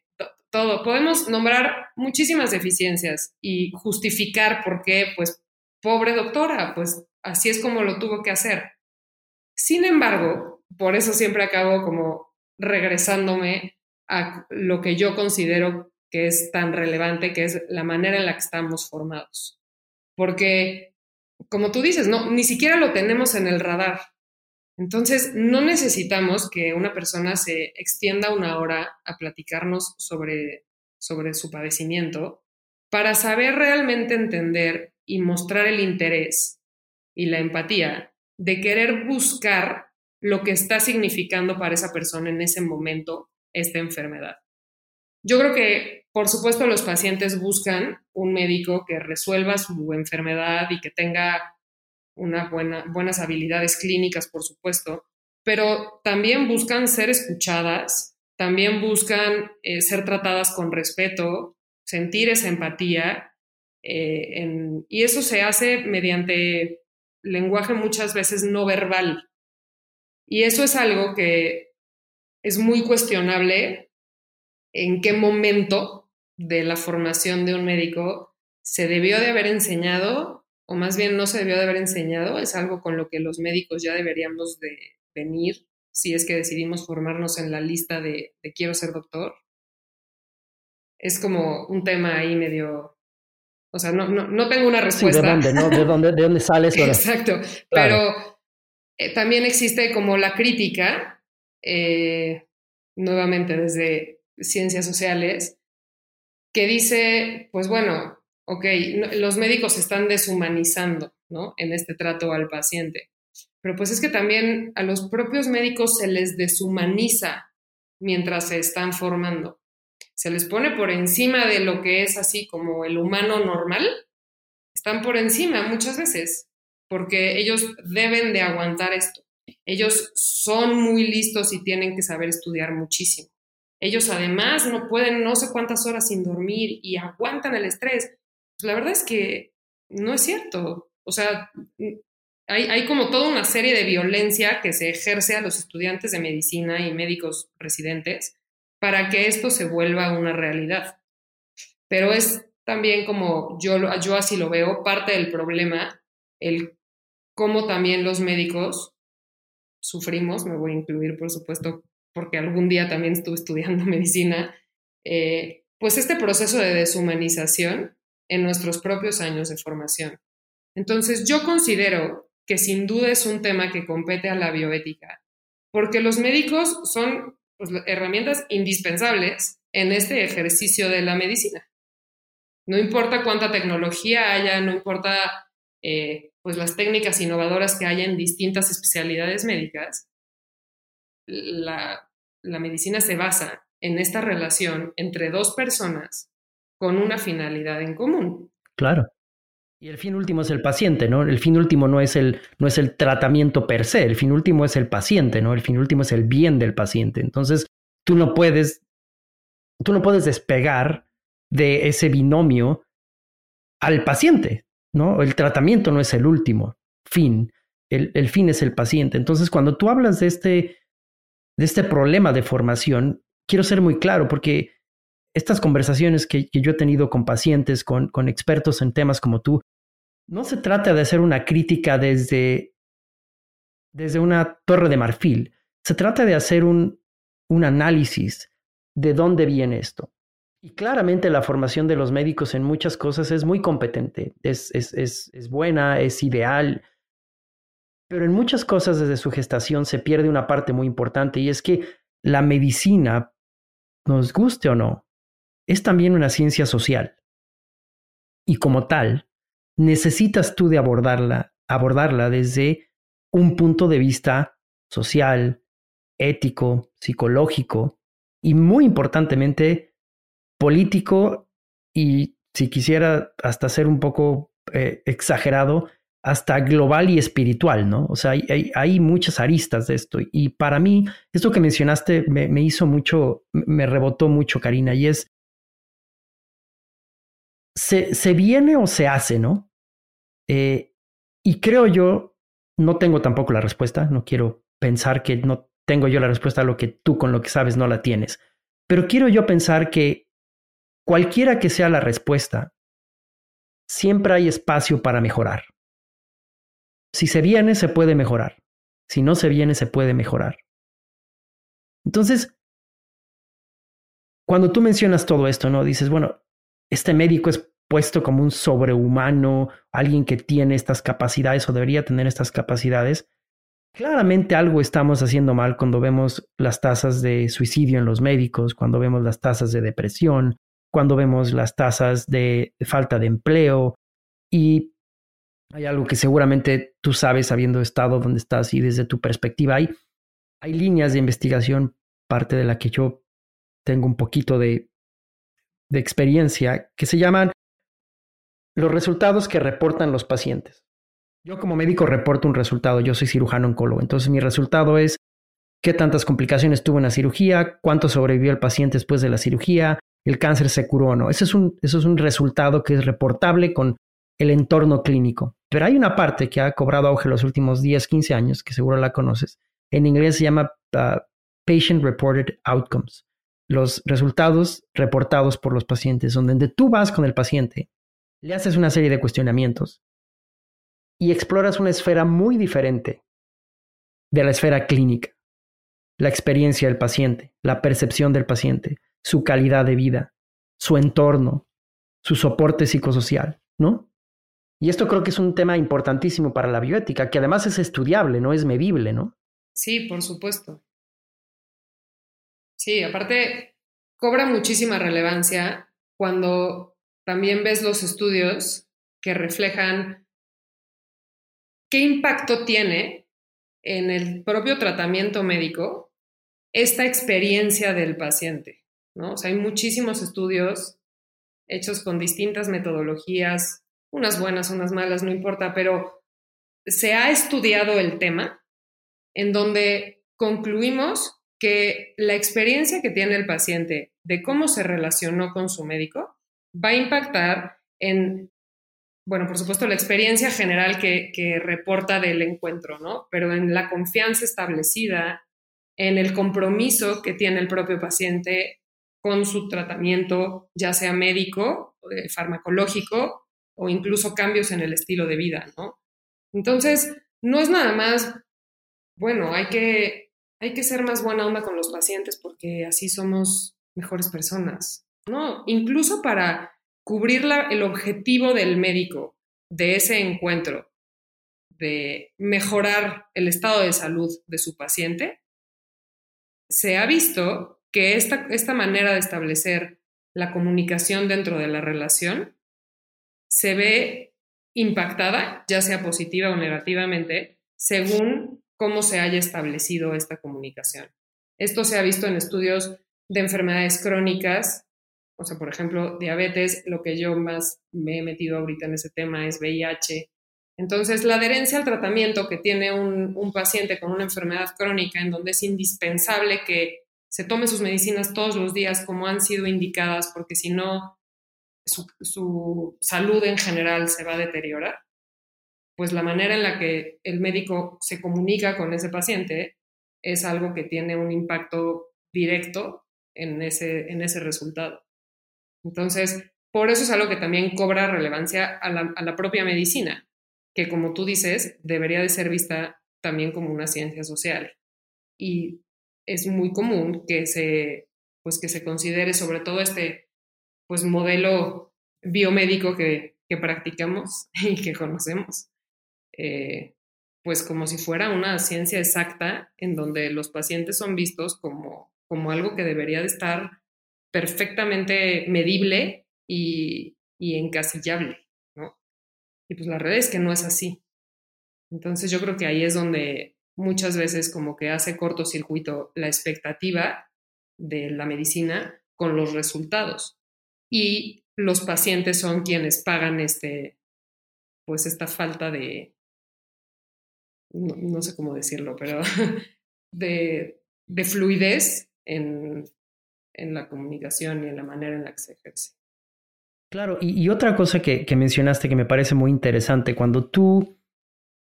todo, podemos nombrar muchísimas deficiencias y justificar por qué, pues, pobre doctora, pues así es como lo tuvo que hacer. Sin embargo, por eso siempre acabo como regresándome a lo que yo considero que es tan relevante, que es la manera en la que estamos formados. Porque, como tú dices, no, ni siquiera lo tenemos en el radar. Entonces, no necesitamos que una persona se extienda una hora a platicarnos sobre, sobre su padecimiento para saber realmente entender y mostrar el interés y la empatía de querer buscar lo que está significando para esa persona en ese momento esta enfermedad. Yo creo que por supuesto, los pacientes buscan un médico que resuelva su enfermedad y que tenga una buena, buenas habilidades clínicas, por supuesto, pero también buscan ser escuchadas, también buscan eh, ser tratadas con respeto, sentir esa empatía, eh, y eso se hace mediante lenguaje muchas veces no verbal. Y eso es algo que es muy cuestionable en qué momento de la formación de un médico se debió de haber enseñado, o más bien no se debió de haber enseñado, es algo con lo que los médicos ya deberíamos de venir si es que decidimos formarnos en la lista de, quiero ser doctor. Es como un tema ahí medio o sea, no, no, tengo una respuesta.
¿De dónde, no? ¿De dónde, de dónde sale eso?
Exacto. Pero eh, también existe como la crítica, eh, nuevamente desde ciencias sociales, que dice, pues bueno, ok, los médicos están deshumanizando, ¿no? En este trato al paciente. Pero pues es que también a los propios médicos se les deshumaniza mientras se están formando. Se les pone por encima de lo que es así como el humano normal. Están por encima muchas veces, porque ellos deben de aguantar esto. Ellos son muy listos y tienen que saber estudiar muchísimo. Ellos además no pueden no sé cuántas horas sin dormir y aguantan el estrés. Pues la verdad es que no es cierto. O sea, hay, hay, como toda una serie de violencia que se ejerce a los estudiantes de medicina y médicos residentes para que esto se vuelva una realidad. Pero es también como yo, yo así lo veo, parte del problema, el cómo también los médicos sufrimos, me voy a incluir por supuesto porque algún día también estuve estudiando medicina, eh, pues este proceso de deshumanización en nuestros propios años de formación. Entonces yo considero que sin duda es un tema que compete a la bioética, porque los médicos son pues, herramientas indispensables en este ejercicio de la medicina. No importa cuánta tecnología haya, no importa eh, pues las técnicas innovadoras que hay en distintas especialidades médicas, la medicina se basa en esta relación entre dos personas con una finalidad en común.
Claro. Y el fin último es el paciente, ¿no? El fin último no es el, no es el tratamiento per se, el fin último es el paciente, ¿no? El fin último es el bien del paciente. Entonces, tú no puedes, tú no puedes despegar de ese binomio al paciente, ¿no? El tratamiento no es el último fin, el, el fin es el paciente. Entonces, cuando tú hablas de este, de este problema de formación, quiero ser muy claro porque estas conversaciones que, yo he tenido con pacientes, con, con, expertos en temas como tú, no se trata de hacer una crítica desde, desde una torre de marfil, se trata de hacer un, un análisis de dónde viene esto. Y claramente la formación de los médicos en muchas cosas es muy competente, es, es, es, es buena, es ideal, pero en muchas cosas desde su gestación se pierde una parte muy importante y es que la medicina, nos guste o no, es también una ciencia social. Y como tal, necesitas tú de abordarla, abordarla desde un punto de vista social, ético, psicológico y muy importantemente político y si quisiera hasta ser un poco eh, exagerado, hasta global y espiritual, ¿no? O sea, hay, muchas aristas de esto. Y para mí, esto que mencionaste me, me hizo mucho, me rebotó mucho, Karina, y es, se, se viene o se hace, ¿no? Eh, y creo yo, no tengo tampoco la respuesta, no quiero pensar que no tengo yo la respuesta a lo que tú con lo que sabes no la tienes, pero quiero yo pensar que cualquiera que sea la respuesta, siempre hay espacio para mejorar. Si se viene, se puede mejorar. Si no se viene, se puede mejorar. Entonces, cuando tú mencionas todo esto, ¿no? Dices, bueno, este médico es puesto como un sobrehumano, alguien que tiene estas capacidades o debería tener estas capacidades, claramente algo estamos haciendo mal cuando vemos las tasas de suicidio en los médicos, cuando vemos las tasas de depresión, cuando vemos las tasas de falta de empleo. Y hay algo que seguramente tú sabes habiendo estado donde estás y desde tu perspectiva hay, hay líneas de investigación, parte de la que yo tengo un poquito de, de experiencia, que se llaman los resultados que reportan los pacientes. Yo como médico reporto un resultado, yo soy cirujano oncólogo, entonces mi resultado es qué tantas complicaciones tuvo en la cirugía, cuánto sobrevivió el paciente después de la cirugía, el cáncer se curó o no. Ese es un, eso es un resultado que es reportable con el entorno clínico. Pero hay una parte que ha cobrado auge los últimos 10, 15 años, que seguro la conoces. En inglés se llama uh, Patient Reported Outcomes. Los resultados reportados por los pacientes, donde tú vas con el paciente le haces una serie de cuestionamientos y exploras una esfera muy diferente de la esfera clínica, la experiencia del paciente, la percepción del paciente, su calidad de vida, su entorno, su soporte psicosocial, ¿no? Y esto creo que es un tema importantísimo para la bioética, que además es estudiable, no es medible, ¿no?
Sí, por supuesto. Sí, aparte, cobra muchísima relevancia cuando también ves los estudios que reflejan qué impacto tiene en el propio tratamiento médico esta experiencia del paciente. ¿no? O sea, hay muchísimos estudios hechos con distintas metodologías, unas buenas, unas malas, no importa, pero se ha estudiado el tema en donde concluimos que la experiencia que tiene el paciente de cómo se relacionó con su médico va a impactar en, bueno, por supuesto, la experiencia general que, que reporta del encuentro, ¿no? Pero en la confianza establecida, en el compromiso que tiene el propio paciente con su tratamiento, ya sea médico, eh, farmacológico o incluso cambios en el estilo de vida, ¿no? Entonces, no es nada más, bueno, hay que, hay que ser más buena onda con los pacientes porque así somos mejores personas. No, incluso para cubrir el objetivo del médico de ese encuentro, de mejorar el estado de salud de su paciente, se ha visto que esta, esta manera de establecer la comunicación dentro de la relación se ve impactada, ya sea positiva o negativamente, según cómo se haya establecido esta comunicación. Esto se ha visto en estudios de enfermedades crónicas, o sea, por ejemplo, diabetes, lo que yo más me he metido ahorita en ese tema es VIH. Entonces, la adherencia al tratamiento que tiene un, un paciente con una enfermedad crónica, en donde es indispensable que se tome sus medicinas todos los días como han sido indicadas, porque si no, su, su, salud en general se va a deteriorar, pues la manera en la que el médico se comunica con ese paciente es algo que tiene un impacto directo en ese, en ese resultado. Entonces, por eso es algo que también cobra relevancia a la, a la propia medicina, que como tú dices, debería de ser vista también como una ciencia social. Y es muy común que se, pues que se considere sobre todo este pues, modelo biomédico que, que practicamos y que conocemos, eh, pues como si fuera una ciencia exacta en donde los pacientes son vistos como, como algo que debería de estar perfectamente medible y, y encasillable, ¿no? Y pues la realidad es que no es así. Entonces yo creo que ahí es donde muchas veces como que hace cortocircuito la expectativa de la medicina con los resultados. Y los pacientes son quienes pagan este, pues esta falta de, no, sé cómo decirlo, pero de, de fluidez en, en, la comunicación y en la manera en la que se ejerce.
Claro, y, y otra cosa que, que mencionaste que me parece muy interesante, cuando tú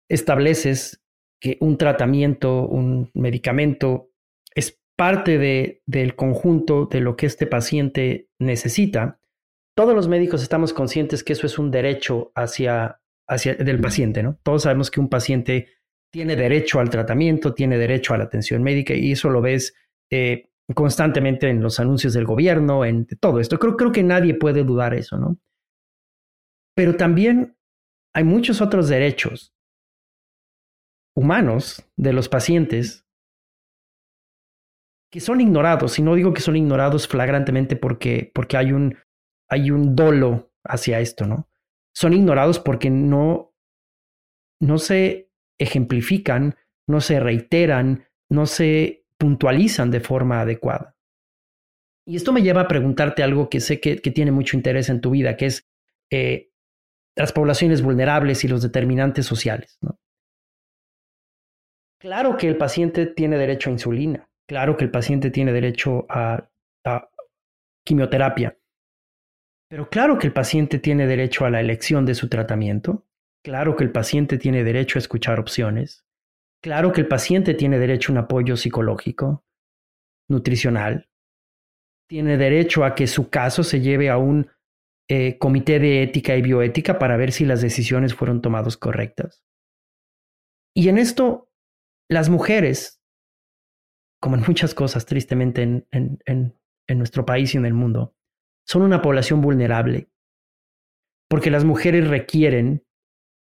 estableces que un tratamiento, un medicamento es parte de, del conjunto de lo que este paciente necesita, todos los médicos estamos conscientes que eso es un derecho hacia, hacia del paciente, ¿no? Todos sabemos que un paciente tiene derecho al tratamiento, tiene derecho a la atención médica y eso lo ves eh, constantemente en los anuncios del gobierno, en todo esto. Creo, creo que nadie puede dudar eso, ¿no? Pero también hay muchos otros derechos humanos de los pacientes que son ignorados, y no digo que son ignorados flagrantemente porque, porque hay, un, hay un dolo hacia esto, ¿no? Son ignorados porque no, no se ejemplifican, no se reiteran, no se puntualizan de forma adecuada. Y esto me lleva a preguntarte algo que sé que, que tiene mucho interés en tu vida, que es eh, las poblaciones vulnerables y los determinantes sociales. Claro que el paciente tiene derecho a insulina, claro que el paciente tiene derecho a quimioterapia, pero claro que el paciente tiene derecho a la elección de su tratamiento, claro que el paciente tiene derecho a escuchar opciones, claro que el paciente tiene derecho a un apoyo psicológico, nutricional, tiene derecho a que su caso se lleve a un eh, comité de ética y bioética para ver si las decisiones fueron tomadas correctas. Y en esto las mujeres, como en muchas cosas, tristemente en, nuestro país y en el mundo, son una población vulnerable, porque las mujeres requieren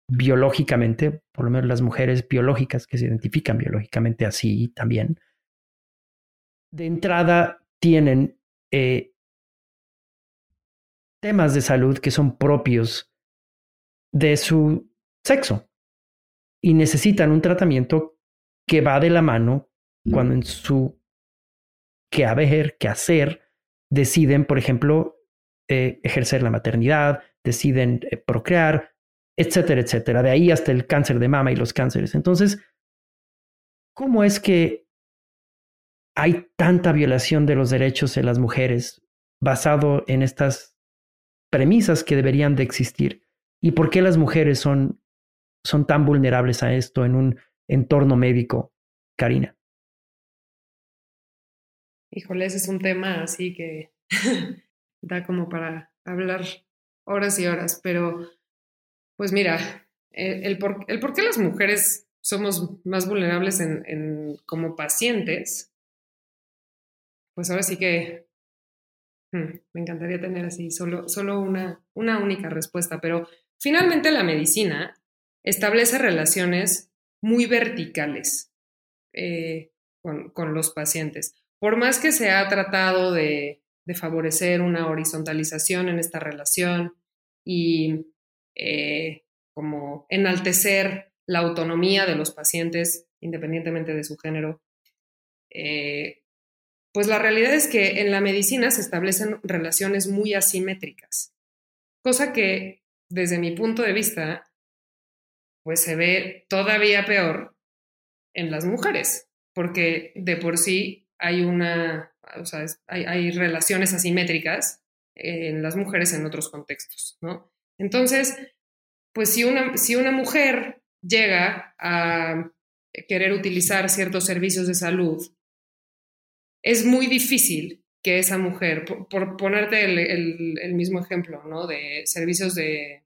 biológicamente, por lo menos las mujeres biológicas que se identifican biológicamente así también, de entrada tienen eh, temas de salud que son propios de su sexo y necesitan un tratamiento que va de la mano cuando en su que haber, que hacer, deciden, por ejemplo, eh, ejercer la maternidad, deciden eh, procrear, etcétera, etcétera. De ahí hasta el cáncer de mama y los cánceres. Entonces, ¿cómo es que hay tanta violación de los derechos de las mujeres basado en estas premisas que deberían de existir? ¿Y por qué las mujeres son, son tan vulnerables a esto en un entorno médico, Karina?
Híjole, ese es un tema así que da como para hablar horas y horas, pero pues mira, el, por, el qué las mujeres somos más vulnerables en, como pacientes, pues ahora sí que hmm, me encantaría tener así solo, solo una, una única respuesta, pero finalmente la medicina establece relaciones muy verticales eh, con, con, los pacientes. Por más que se ha tratado de, de favorecer una horizontalización en esta relación y eh, como enaltecer la autonomía de los pacientes independientemente de su género. Eh, pues la realidad es que en la medicina se establecen relaciones muy asimétricas, cosa que desde mi punto de vista, pues se ve todavía peor en las mujeres, porque de por sí hay una, o sea, hay, hay relaciones asimétricas en las mujeres en otros contextos, ¿no? Entonces, pues si una, si una mujer llega a querer utilizar ciertos servicios de salud, es muy difícil que esa mujer, por, ponerte el, mismo ejemplo, ¿no? De servicios de,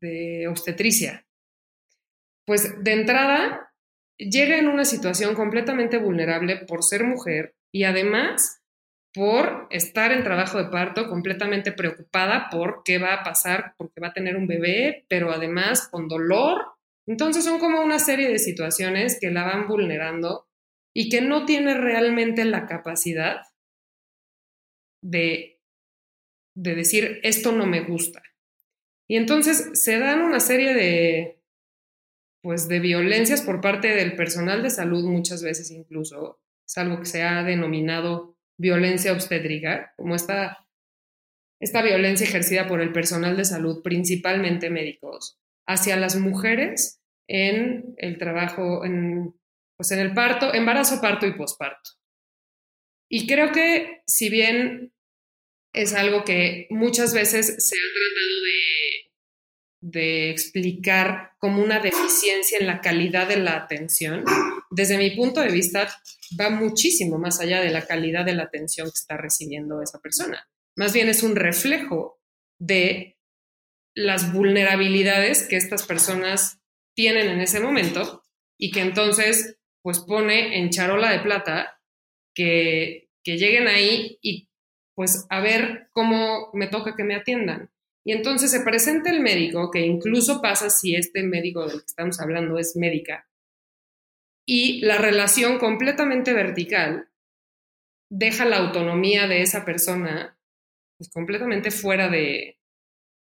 de obstetricia, pues de entrada llega en una situación completamente vulnerable por ser mujer y además por estar en trabajo de parto completamente preocupada por qué va a pasar, porque va a tener un bebé, pero además con dolor. Entonces son como una serie de situaciones que la van vulnerando y que no tiene realmente la capacidad de, de decir, esto no me gusta. Y entonces se dan una serie de, pues, de violencias por parte del personal de salud muchas veces incluso. Es algo que se ha denominado violencia obstétrica, como esta, esta violencia ejercida por el personal de salud, principalmente médicos, hacia las mujeres en el trabajo, en, pues en el parto, embarazo, parto y posparto. Y creo que si bien es algo que muchas veces se ha tratado de, de explicar como una deficiencia en la calidad de la atención, desde mi punto de vista va muchísimo más allá de la calidad de la atención que está recibiendo esa persona. Más bien es un reflejo de las vulnerabilidades que estas personas tienen en ese momento y que entonces pues pone en charola de plata que, que lleguen ahí y pues a ver cómo me toca que me atiendan. Y entonces se presenta el médico, que incluso pasa si este médico del que estamos hablando es médica, y la relación completamente vertical deja la autonomía de esa persona pues, completamente fuera de,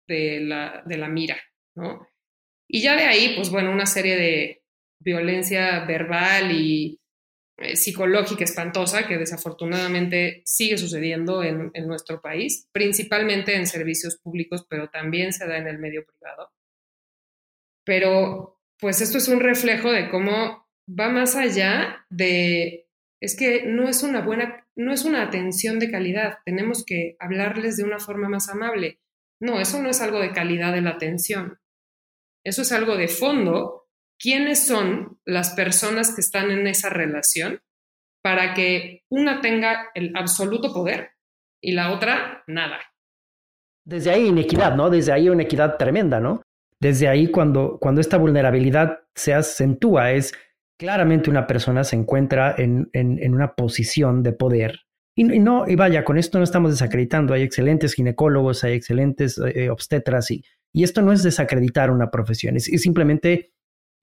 de, la, de la mira, ¿no? Y ya de ahí, pues bueno, una serie de violencia verbal y eh, psicológica espantosa que desafortunadamente sigue sucediendo en, en, nuestro país, principalmente en servicios públicos, pero también se da en el medio privado. Pero pues esto es un reflejo de cómo va más allá de, es que no es una buena, no es una atención de calidad, tenemos que hablarles de una forma más amable. No, eso no es algo de calidad de la atención, eso es algo de fondo. ¿Quiénes son las personas que están en esa relación para que una tenga el absoluto poder y la otra nada?
Desde ahí inequidad, ¿no? Desde ahí una equidad tremenda, ¿no? Desde ahí cuando, cuando esta vulnerabilidad se acentúa es claramente una persona se encuentra en, en, una posición de poder. Y, no, y vaya, con esto no estamos desacreditando, hay excelentes ginecólogos, hay excelentes eh, obstetras, y, y, esto no es desacreditar una profesión, es, simplemente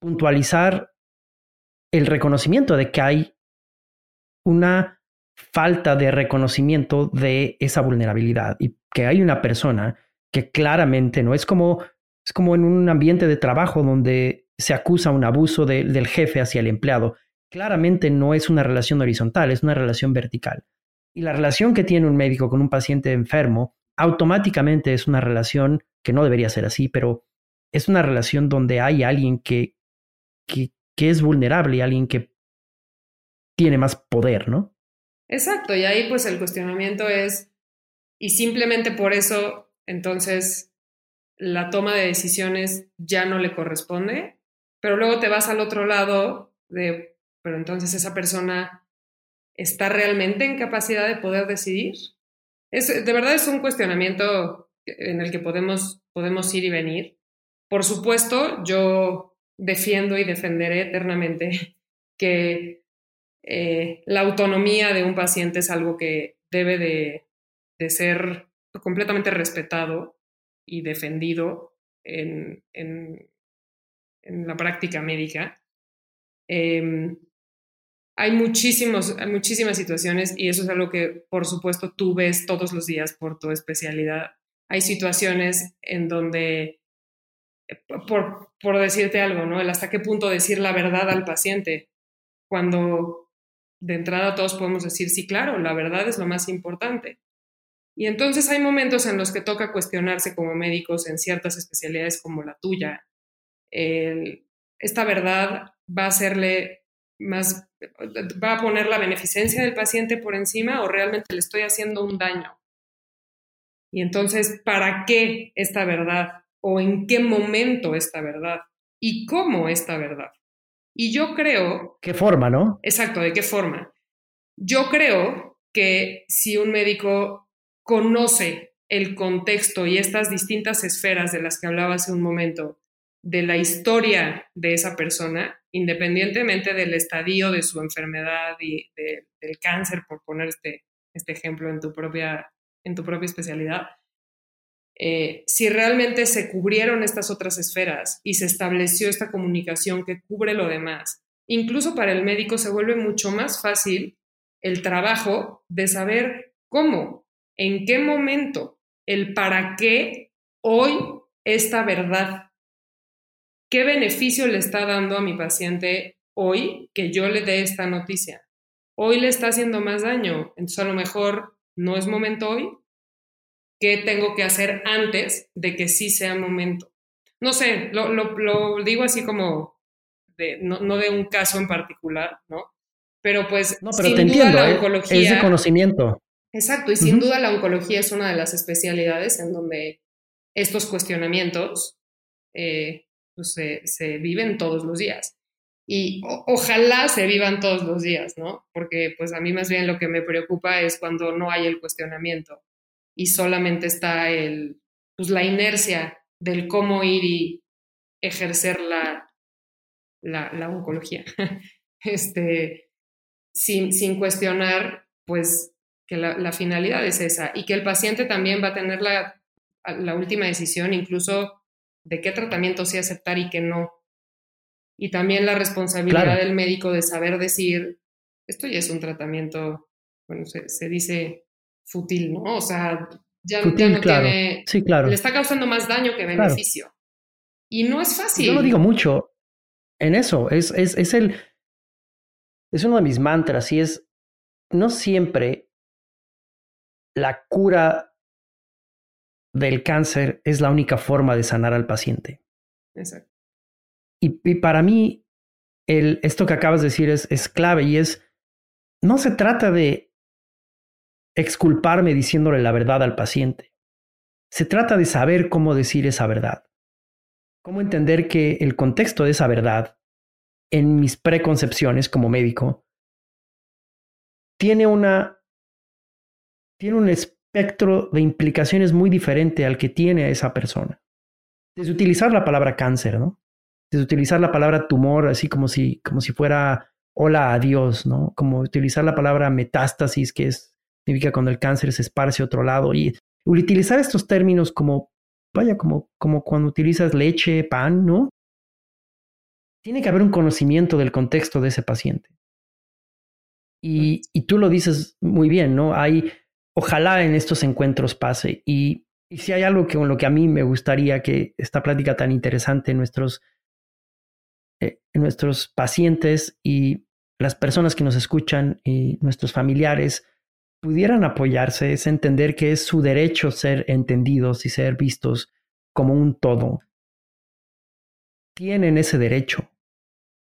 puntualizar el reconocimiento de que hay una falta de reconocimiento de esa vulnerabilidad y que hay una persona que claramente no es como es como en un ambiente de trabajo donde se acusa un abuso del jefe hacia el empleado. Claramente no es una relación horizontal, es una relación vertical. Y la relación que tiene un médico con un paciente enfermo automáticamente es una relación que no debería ser así, pero es una relación donde hay alguien que, que, que es vulnerable y alguien que tiene más poder, ¿no?
Exacto, y ahí pues el cuestionamiento es, y simplemente por eso entonces la toma de decisiones ya no le corresponde, pero luego te vas al otro lado de, pero entonces esa persona está realmente en capacidad de poder decidir. Es, de verdad es un cuestionamiento en el que podemos, podemos ir y venir. Por supuesto, yo defiendo y defenderé eternamente que eh, la autonomía de un paciente es algo que debe de, de ser completamente respetado y defendido en, en, en la práctica médica. Em, hay, muchísimos, hay muchísimas situaciones y eso es algo que, por supuesto, tú ves todos los días por tu especialidad. Hay situaciones en donde por, por decirte algo, ¿no? El hasta qué punto decir la verdad al paciente, cuando de entrada todos podemos decir, sí, claro, la verdad es lo más importante. Y entonces hay momentos en los que toca cuestionarse como médicos en ciertas especialidades como la tuya. Esta verdad va a hacerle más, va a poner la beneficencia del paciente por encima o realmente le estoy haciendo un daño. Y entonces, ¿para qué esta verdad? ¿O en qué momento esta verdad? ¿Y cómo esta verdad? Y yo creo...
¿Qué forma, no?
Exacto, ¿de qué forma? Yo creo que si un médico conoce el contexto y estas distintas esferas de las que hablaba hace un momento, de la historia de esa persona, independientemente del estadio de su enfermedad y del cáncer, por poner este, este ejemplo en tu propia, en tu propia especialidad, eh, si realmente se cubrieron estas otras esferas y se estableció esta comunicación que cubre lo demás, incluso para el médico se vuelve mucho más fácil el trabajo de saber cómo, en qué momento, el para qué hoy esta verdad, qué beneficio le está dando a mi paciente hoy que yo le dé esta noticia. Hoy le está haciendo más daño, entonces a lo mejor no es momento hoy, qué tengo que hacer antes de que sí sea momento. No sé, lo, digo así como, de, no, de un caso en particular, ¿no? Pero pues,
no, pero sin duda entiendo, la ¿eh? oncología... Es de conocimiento.
Exacto, y sin duda la oncología es una de las especialidades en donde estos cuestionamientos eh, pues, se, viven todos los días. Y ojalá se vivan todos los días, ¿no? Porque pues a mí más bien lo que me preocupa es cuando no hay el cuestionamiento y solamente está el, pues, la inercia del cómo ir y ejercer la, la, oncología. este, sin, sin, cuestionar, pues, que la, finalidad es esa y que el paciente también va a tener la, la última decisión, incluso de qué tratamiento sí aceptar y qué no. Y también la responsabilidad del médico de saber decir, esto ya es un tratamiento, bueno, se, se dice fútil, ¿no? O sea, ya, no tiene.
Sí, claro.
Le está causando más daño que beneficio. Y no es fácil.
Yo lo digo mucho en eso. Es, es, es el. Es uno de mis mantras y es. No siempre la cura del cáncer es la única forma de sanar al paciente.
Exacto.
Y, y para mí, el, esto que acabas de decir es, es clave y es. No se trata de exculparme diciéndole la verdad al paciente. Se trata de saber cómo decir esa verdad. Cómo entender que el contexto de esa verdad, en mis preconcepciones como médico, tiene una tiene un espectro de implicaciones muy diferente al que tiene esa persona. Desde utilizar la palabra cáncer, ¿no? Desde utilizar la palabra tumor así como si, como si fuera hola a Dios, ¿no? Como utilizar la palabra metástasis, que es significa cuando el cáncer se esparce a otro lado. Y utilizar estos términos como, vaya, como, como cuando utilizas leche, pan, ¿no? Tiene que haber un conocimiento del contexto de ese paciente. Y, y tú lo dices muy bien, ¿no? Hay, ojalá en estos encuentros pase. Y, y si hay algo que, con lo que a mí me gustaría que esta plática tan interesante nuestros, eh, nuestros pacientes y las personas que nos escuchan y nuestros familiares pudieran apoyarse es entender que es su derecho ser entendidos y ser vistos como un todo. Tienen ese derecho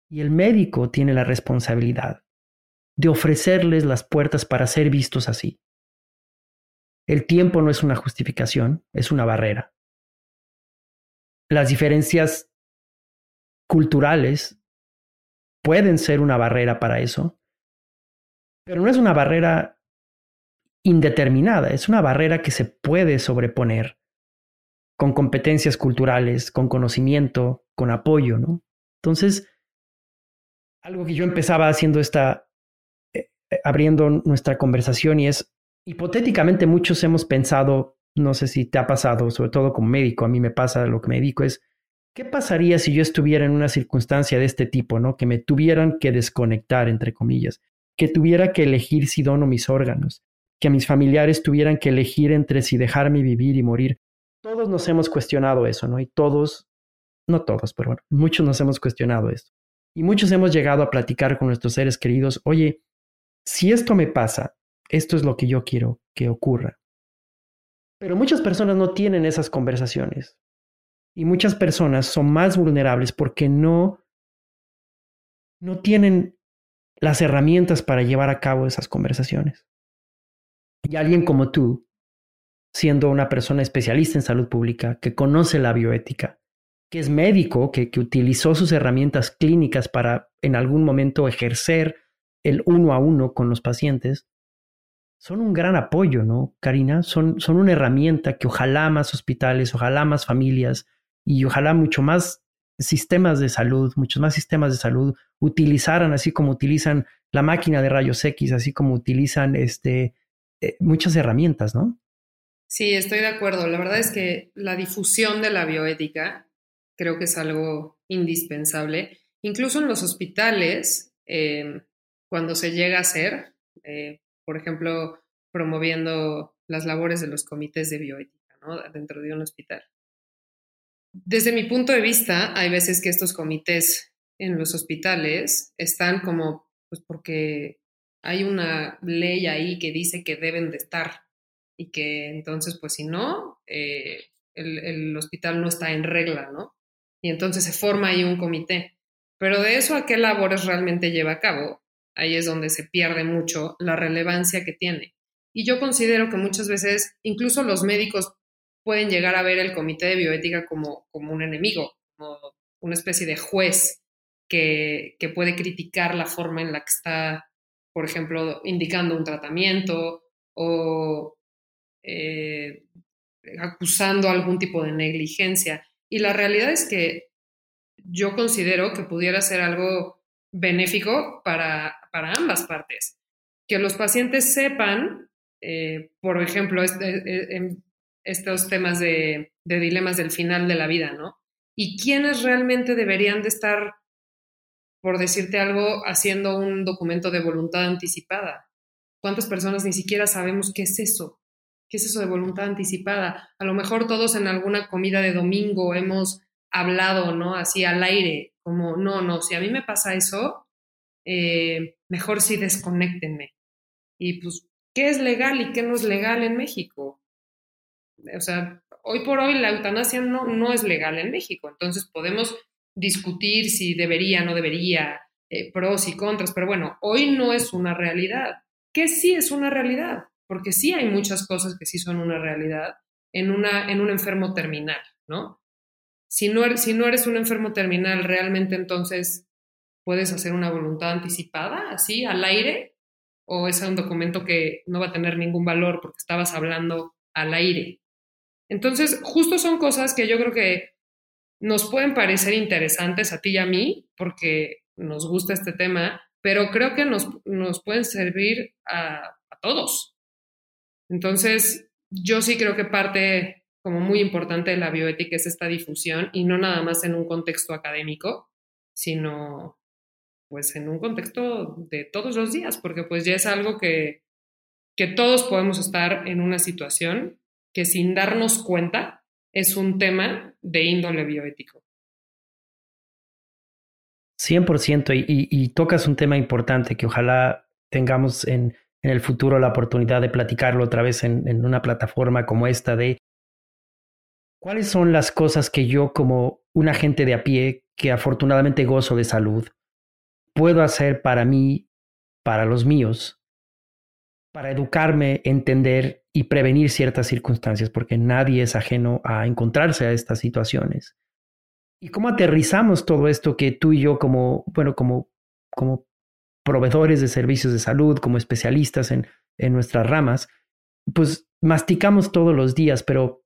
y el médico tiene la responsabilidad de ofrecerles las puertas para ser vistos así. El tiempo no es una justificación, es una barrera. Las diferencias culturales pueden ser una barrera para eso, pero no es una barrera indeterminada, es una barrera que se puede sobreponer con competencias culturales, con conocimiento, con apoyo, ¿no? Entonces, algo que yo empezaba haciendo esta, eh, eh, abriendo nuestra conversación y es, hipotéticamente muchos hemos pensado, no sé si te ha pasado, sobre todo como médico, a mí me pasa lo que me dedico es, ¿qué pasaría si yo estuviera en una circunstancia de este tipo, ¿no? Que me tuvieran que desconectar, entre comillas, que tuviera que elegir si dono mis órganos, que mis familiares tuvieran que elegir entre si dejarme vivir y morir. Todos nos hemos cuestionado eso, ¿no? Y todos no todos, pero bueno, muchos nos hemos cuestionado esto. Y muchos hemos llegado a platicar con nuestros seres queridos, oye, si esto me pasa, esto es lo que yo quiero que ocurra. Pero muchas personas no tienen esas conversaciones. Y muchas personas son más vulnerables porque no, no tienen las herramientas para llevar a cabo esas conversaciones. Y alguien como tú, siendo una persona especialista en salud pública, que conoce la bioética, que es médico, que, que utilizó sus herramientas clínicas para en algún momento ejercer el uno a uno con los pacientes, son un gran apoyo, ¿no, Karina? Son, son una herramienta que ojalá más hospitales, ojalá más familias y ojalá mucho más sistemas de salud, muchos más sistemas de salud utilizaran, así como utilizan la máquina de rayos X, así como utilizan este, eh, muchas herramientas, ¿no?
Sí, estoy de acuerdo. La verdad es que la difusión de la bioética creo que es algo indispensable. Incluso en los hospitales, eh, cuando se llega a hacer, eh, por ejemplo, promoviendo las labores de los comités de bioética ¿no? dentro de un hospital. Desde mi punto de vista, hay veces que estos comités en los hospitales están como, pues porque hay una ley ahí que dice que deben de estar y que entonces, pues si no, eh, el, hospital no está en regla, ¿no? Y entonces se forma ahí un comité. Pero de eso a qué labores realmente lleva a cabo, ahí es donde se pierde mucho la relevancia que tiene. Y yo considero que muchas veces incluso los médicos pueden llegar a ver el comité de bioética como, como un enemigo, como una especie de juez que, que puede criticar la forma en la que está, por ejemplo, indicando un tratamiento o eh, acusando algún tipo de negligencia. Y la realidad es que yo considero que pudiera ser algo benéfico para, para ambas partes. Que los pacientes sepan, eh, por ejemplo, este, estos temas de, de dilemas del final de la vida, ¿no? Y quiénes realmente deberían de estar, por decirte algo, haciendo un documento de voluntad anticipada. ¿Cuántas personas ni siquiera sabemos qué es eso? ¿Qué es eso de voluntad anticipada? A lo mejor todos en alguna comida de domingo hemos hablado, ¿no? Así al aire, como, no, no, si a mí me pasa eso, eh, mejor sí desconectenme. Y pues, ¿qué es legal y qué no es legal en México? O sea, hoy por hoy la eutanasia no, no es legal en México, entonces podemos discutir si debería, no debería, eh, pros y contras, pero bueno, hoy no es una realidad. ¿Qué sí es una realidad? porque sí hay muchas cosas que sí son una realidad en, una, en un enfermo terminal, ¿no? Si no, eres, si no eres un enfermo terminal, realmente entonces puedes hacer una voluntad anticipada, así, al aire, o es un documento que no va a tener ningún valor porque estabas hablando al aire. Entonces, justo son cosas que yo creo que nos pueden parecer interesantes a ti y a mí, porque nos gusta este tema, pero creo que nos, nos pueden servir a todos. Entonces, yo sí creo que parte como muy importante de la bioética es esta difusión y no nada más en un contexto académico, sino pues en un contexto de todos los días, porque pues ya es algo que, que todos podemos estar en una situación que sin darnos cuenta es un tema de índole bioético.
100% y, y, y tocas un tema importante que ojalá tengamos en, en el futuro la oportunidad de platicarlo otra vez en, una plataforma como esta de cuáles son las cosas que yo como un agente de a pie que afortunadamente gozo de salud puedo hacer para mí, para los míos, para educarme, entender y prevenir ciertas circunstancias, porque nadie es ajeno a encontrarse a estas situaciones. ¿Y cómo aterrizamos todo esto que tú y yo como, bueno, como, como proveedores de servicios de salud, como especialistas en, en nuestras ramas, pues masticamos todos los días, pero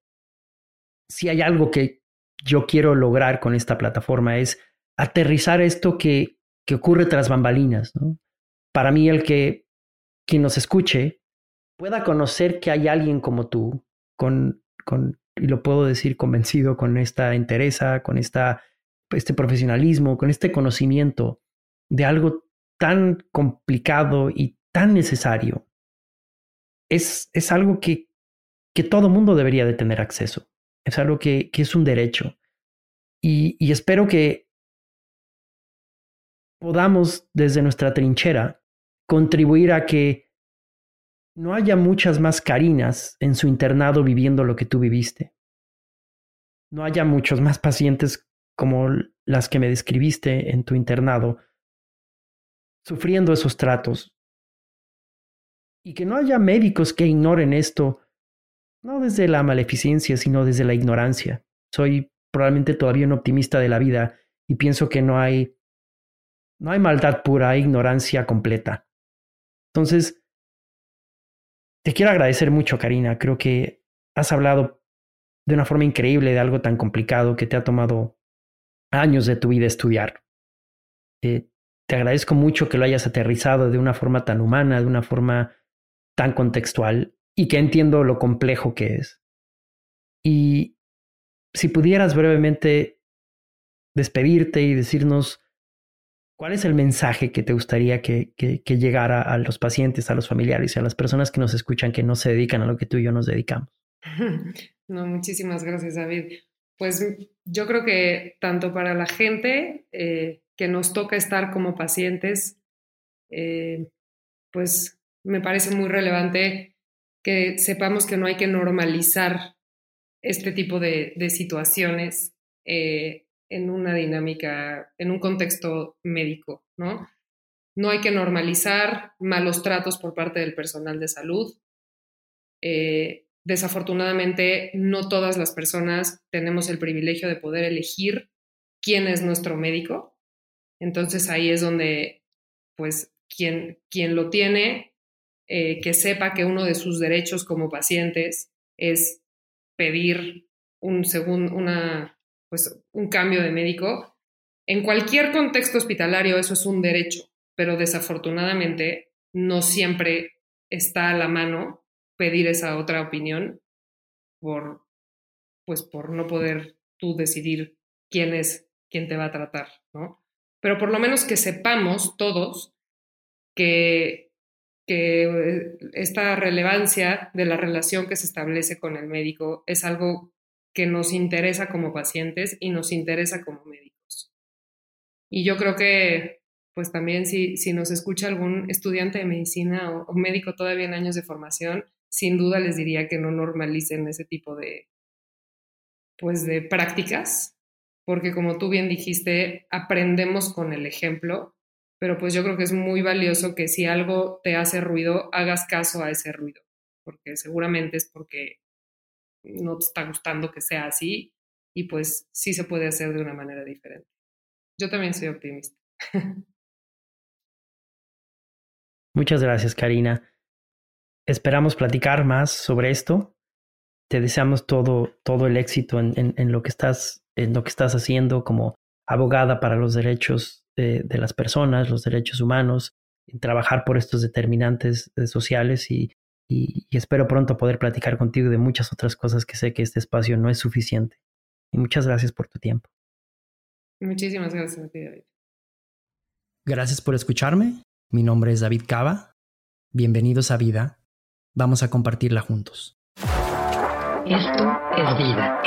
si hay algo que yo quiero lograr con esta plataforma es aterrizar esto que, que ocurre tras bambalinas. ¿no? Para mí, el que nos escuche pueda conocer que hay alguien como tú, con, con, y lo puedo decir convencido, con esta entereza, con esta, este profesionalismo, con este conocimiento de algo tan complicado y tan necesario, es, es algo que, que todo mundo debería de tener acceso. Es algo que, que es un derecho. y espero que podamos desde nuestra trinchera contribuir a que no haya muchas más Carinas en su internado viviendo lo que tú viviste. No haya muchos más pacientes como las que me describiste en tu internado, sufriendo esos tratos. Y que no haya médicos que ignoren esto, no desde la maleficencia, sino desde la ignorancia. Soy probablemente todavía un optimista de la vida y pienso que no hay no hay maldad pura, hay ignorancia completa. Entonces, te quiero agradecer mucho, Karina. Creo que has hablado de una forma increíble de algo tan complicado que te ha tomado años de tu vida estudiar. Eh, te agradezco mucho que lo hayas aterrizado de una forma tan humana, de una forma tan contextual y que entiendo lo complejo que es. Y si pudieras brevemente despedirte y decirnos cuál es el mensaje que te gustaría que, que, llegara a los pacientes, a los familiares y a las personas que nos escuchan que no se dedican a lo que tú y yo nos dedicamos.
No, muchísimas gracias, David. Pues yo creo que tanto para la gente eh, que nos toca estar como pacientes, eh, pues me parece muy relevante que sepamos que no hay que normalizar este tipo de, situaciones eh, en una dinámica, en un contexto médico, ¿no? No hay que normalizar malos tratos por parte del personal de salud. Eh, desafortunadamente, no todas las personas tenemos el privilegio de poder elegir quién es nuestro médico. Entonces ahí es donde, pues, quien, quien lo tiene, eh, que sepa que uno de sus derechos como pacientes es pedir un una, pues, un cambio de médico. En cualquier contexto hospitalario eso es un derecho, pero desafortunadamente no siempre está a la mano pedir esa otra opinión por, pues, por no poder tú decidir quién es quien te va a tratar, ¿no? Pero por lo menos que sepamos todos que, que esta relevancia de la relación que se establece con el médico es algo que nos interesa como pacientes y nos interesa como médicos. Y yo creo que, pues también si, si nos escucha algún estudiante de medicina o, médico todavía en años de formación, sin duda les diría que no normalicen ese tipo de, pues de prácticas, porque como tú bien dijiste, aprendemos con el ejemplo, pero pues yo creo que es muy valioso que si algo te hace ruido, hagas caso a ese ruido, porque seguramente es porque no te está gustando que sea así y pues sí se puede hacer de una manera diferente. Yo también soy optimista.
Muchas gracias, Karina. Esperamos platicar más sobre esto. Te deseamos todo, todo el éxito en, en, lo que estás, en lo que estás haciendo como abogada para los derechos de, de las personas, los derechos humanos, en trabajar por estos determinantes eh, sociales y y, espero pronto poder platicar contigo de muchas otras cosas que sé que este espacio no es suficiente. Y muchas gracias por tu tiempo.
Muchísimas gracias a ti, David.
Gracias por escucharme. Mi nombre es David Cava. Bienvenidos a Vida. Vamos a compartirla juntos.
Esto es vida.